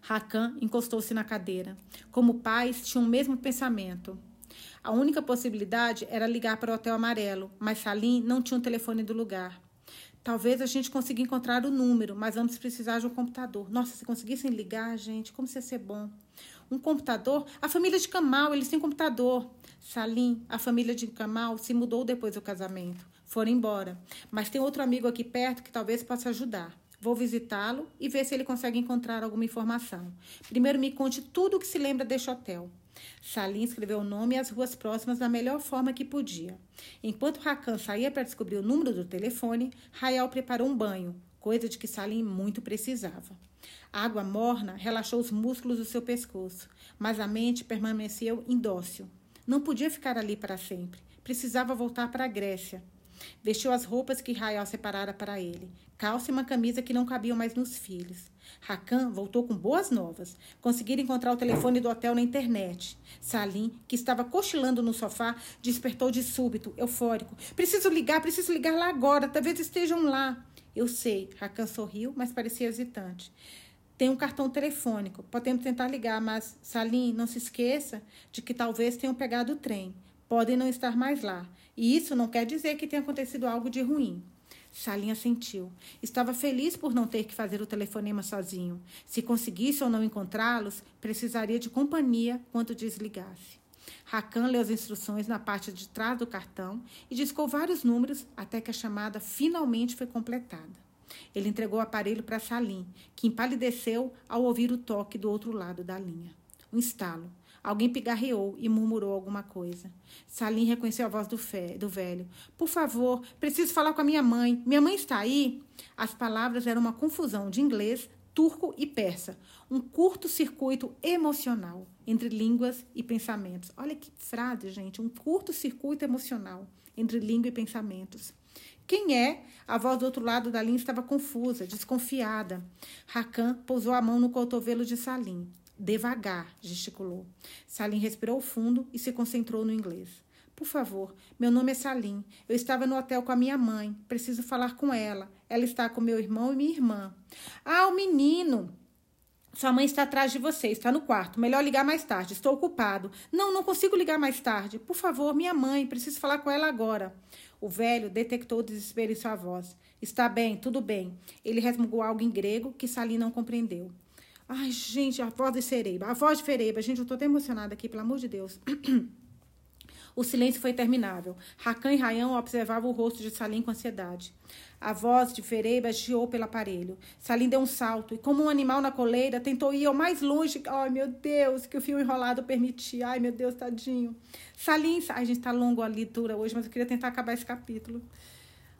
Rakan encostou-se na cadeira. Como pais, tinham o mesmo pensamento. A única possibilidade era ligar para o Hotel Amarelo, mas Salim não tinha o telefone do lugar. Talvez a gente consiga encontrar o número, mas vamos precisar de um computador. Nossa, se conseguissem ligar, gente, como isso ia ser bom. Um computador? A família de Kamal, eles têm computador. Salim, a família de Kamal se mudou depois do casamento. Foram embora. Mas tem outro amigo aqui perto que talvez possa ajudar. Vou visitá-lo e ver se ele consegue encontrar alguma informação. Primeiro me conte tudo o que se lembra deste hotel. Salim escreveu o nome e as ruas próximas da melhor forma que podia. Enquanto Rakan saía para descobrir o número do telefone, Rayal preparou um banho, coisa de que Salim muito precisava. A água morna relaxou os músculos do seu pescoço, mas a mente permaneceu indócil. Não podia ficar ali para sempre. Precisava voltar para a Grécia. Vestiu as roupas que Rael separara para ele, calça e uma camisa que não cabiam mais nos filhos. Rakan voltou com boas novas. Conseguiram encontrar o telefone do hotel na internet. Salim, que estava cochilando no sofá, despertou de súbito, eufórico. Preciso ligar, preciso ligar lá agora, talvez estejam lá. Eu sei. Rakan sorriu, mas parecia hesitante. Tem um cartão telefônico. Podemos tentar ligar, mas, Salim, não se esqueça de que talvez tenham pegado o trem. Podem não estar mais lá. E isso não quer dizer que tenha acontecido algo de ruim. Salim assentiu. Estava feliz por não ter que fazer o telefonema sozinho. Se conseguisse ou não encontrá-los, precisaria de companhia quando desligasse. Rakan leu as instruções na parte de trás do cartão e discou vários números até que a chamada finalmente foi completada. Ele entregou o aparelho para Salim, que empalideceu ao ouvir o toque do outro lado da linha. Um estalo. Alguém pigarreou e murmurou alguma coisa. Salim reconheceu a voz do, fé, do velho. Por favor, preciso falar com a minha mãe. Minha mãe está aí? As palavras eram uma confusão de inglês, turco e persa. Um curto-circuito emocional entre línguas e pensamentos. Olha que frase, gente. Um curto-circuito emocional entre língua e pensamentos. Quem é? A voz do outro lado da linha estava confusa, desconfiada. Rakan pousou a mão no cotovelo de Salim. Devagar, gesticulou. Salim respirou fundo e se concentrou no inglês. Por favor, meu nome é Salim. Eu estava no hotel com a minha mãe. Preciso falar com ela. Ela está com meu irmão e minha irmã. Ah, o menino! Sua mãe está atrás de você, está no quarto. Melhor ligar mais tarde. Estou ocupado. Não, não consigo ligar mais tarde. Por favor, minha mãe, preciso falar com ela agora. O velho detectou o desespero em sua voz. Está bem, tudo bem. Ele resmungou algo em grego que Salim não compreendeu. Ai, gente, a voz de Cereiba, a voz de Fereiba. Gente, eu tô até emocionada aqui, pelo amor de Deus. O silêncio foi interminável. Rakan e Rayan observavam o rosto de Salim com ansiedade. A voz de Fereiba chiou pelo aparelho. Salim deu um salto e, como um animal na coleira, tentou ir ao mais longe. Ai, meu Deus, que o fio enrolado permitia. Ai, meu Deus, tadinho. Salim. Ai, gente, tá longo a leitura hoje, mas eu queria tentar acabar esse capítulo.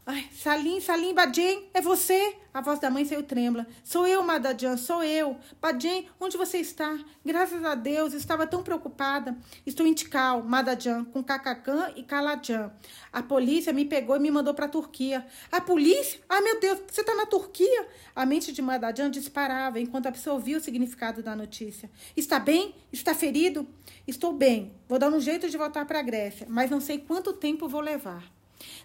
Ai, Salim, Salim, Badjem, é você? A voz da mãe saiu trêmula. Sou eu, Madadjan, sou eu. Badjem, onde você está? Graças a Deus, estava tão preocupada. Estou em Tikal, Madadjan, com Kakakan e Kaladjan. A polícia me pegou e me mandou para a Turquia. A polícia? Ah, meu Deus, você está na Turquia? A mente de Madadjan disparava enquanto absorvia o significado da notícia. Está bem? Está ferido? Estou bem. Vou dar um jeito de voltar para a Grécia, mas não sei quanto tempo vou levar.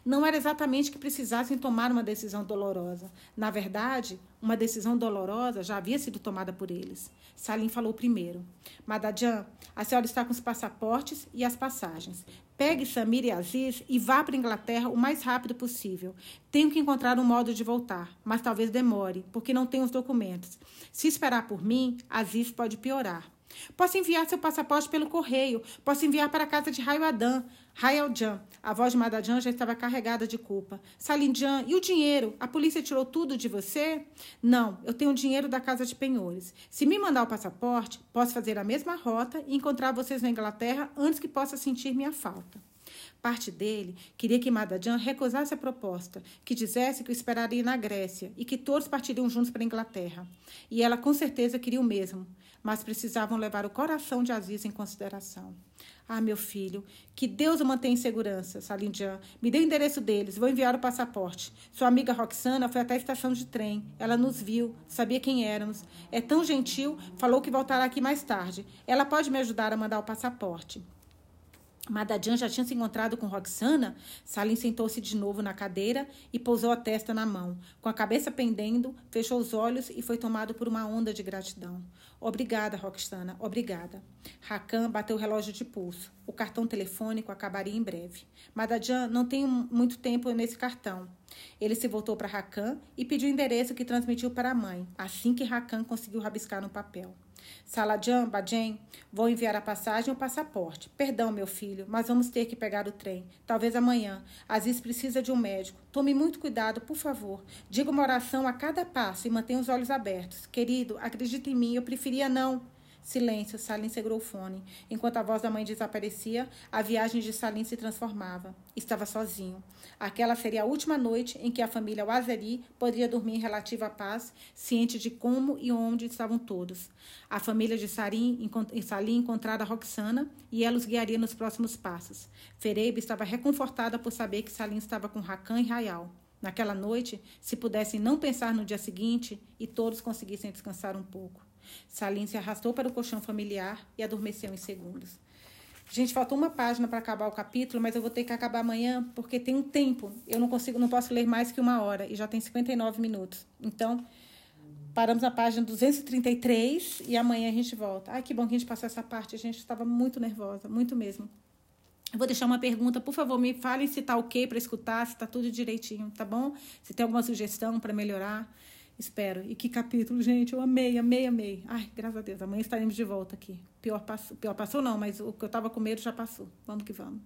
Não era exatamente que precisassem tomar uma decisão dolorosa. Na verdade, uma decisão dolorosa já havia sido tomada por eles. Salim falou primeiro. Madadjan, a senhora está com os passaportes e as passagens. Pegue Samir e Aziz e vá para a Inglaterra o mais rápido possível. Tenho que encontrar um modo de voltar, mas talvez demore, porque não tenho os documentos. Se esperar por mim, Aziz pode piorar. Posso enviar seu passaporte pelo correio. Posso enviar para a casa de Raio Adam. Jan. A voz de Madajan já estava carregada de culpa. Salinjan, e o dinheiro? A polícia tirou tudo de você? Não, eu tenho dinheiro da casa de penhores. Se me mandar o passaporte, posso fazer a mesma rota e encontrar vocês na Inglaterra antes que possa sentir minha falta. Parte dele queria que Madajan recusasse a proposta, que dissesse que o esperaria na Grécia e que todos partiriam juntos para a Inglaterra. E ela com certeza queria o mesmo, mas precisavam levar o coração de Aziz em consideração. Ah, meu filho, que Deus o mantenha em segurança, Salindian. Me dê o endereço deles, vou enviar o passaporte. Sua amiga Roxana foi até a estação de trem. Ela nos viu, sabia quem éramos. É tão gentil, falou que voltará aqui mais tarde. Ela pode me ajudar a mandar o passaporte. Madadian já tinha se encontrado com Roxana. Salim sentou-se de novo na cadeira e pousou a testa na mão. Com a cabeça pendendo, fechou os olhos e foi tomado por uma onda de gratidão. Obrigada, Roxana, obrigada. Rakan bateu o relógio de pulso. O cartão telefônico acabaria em breve. Madadian não tem muito tempo nesse cartão. Ele se voltou para Rakan e pediu o endereço que transmitiu para a mãe, assim que Rakan conseguiu rabiscar no papel. Saladjan, Badjem, vou enviar a passagem e o passaporte. Perdão, meu filho, mas vamos ter que pegar o trem. Talvez amanhã. Aziz precisa de um médico. Tome muito cuidado, por favor. Diga uma oração a cada passo e mantenha os olhos abertos. Querido, acredite em mim, eu preferia não. Silêncio, Salim segurou o fone. Enquanto a voz da mãe desaparecia, a viagem de Salim se transformava. Estava sozinho. Aquela seria a última noite em que a família Wazeri poderia dormir em relativa paz, ciente de como e onde estavam todos. A família de Salim, Salim encontrara Roxana e ela os guiaria nos próximos passos. Fereibe estava reconfortada por saber que Salim estava com Rakan e Rayal. Naquela noite, se pudessem não pensar no dia seguinte e todos conseguissem descansar um pouco. Salim se arrastou para o colchão familiar e adormeceu em segundos. Gente, faltou uma página para acabar o capítulo, mas eu vou ter que acabar amanhã porque tem um tempo. Eu não consigo, não posso ler mais que uma hora e já tem 59 minutos. Então, paramos na página 233 e amanhã a gente volta. Ai, que bom que a gente passou essa parte. A gente estava muito nervosa, muito mesmo. Eu vou deixar uma pergunta, por favor, me falem se tá ok para escutar, se tá tudo direitinho, tá bom? Se tem alguma sugestão para melhorar. Espero. E que capítulo, gente. Eu amei, amei, amei. Ai, graças a Deus. Amanhã estaremos de volta aqui. Pior passou, pior passou não, mas o que eu estava com medo já passou. Vamos que vamos.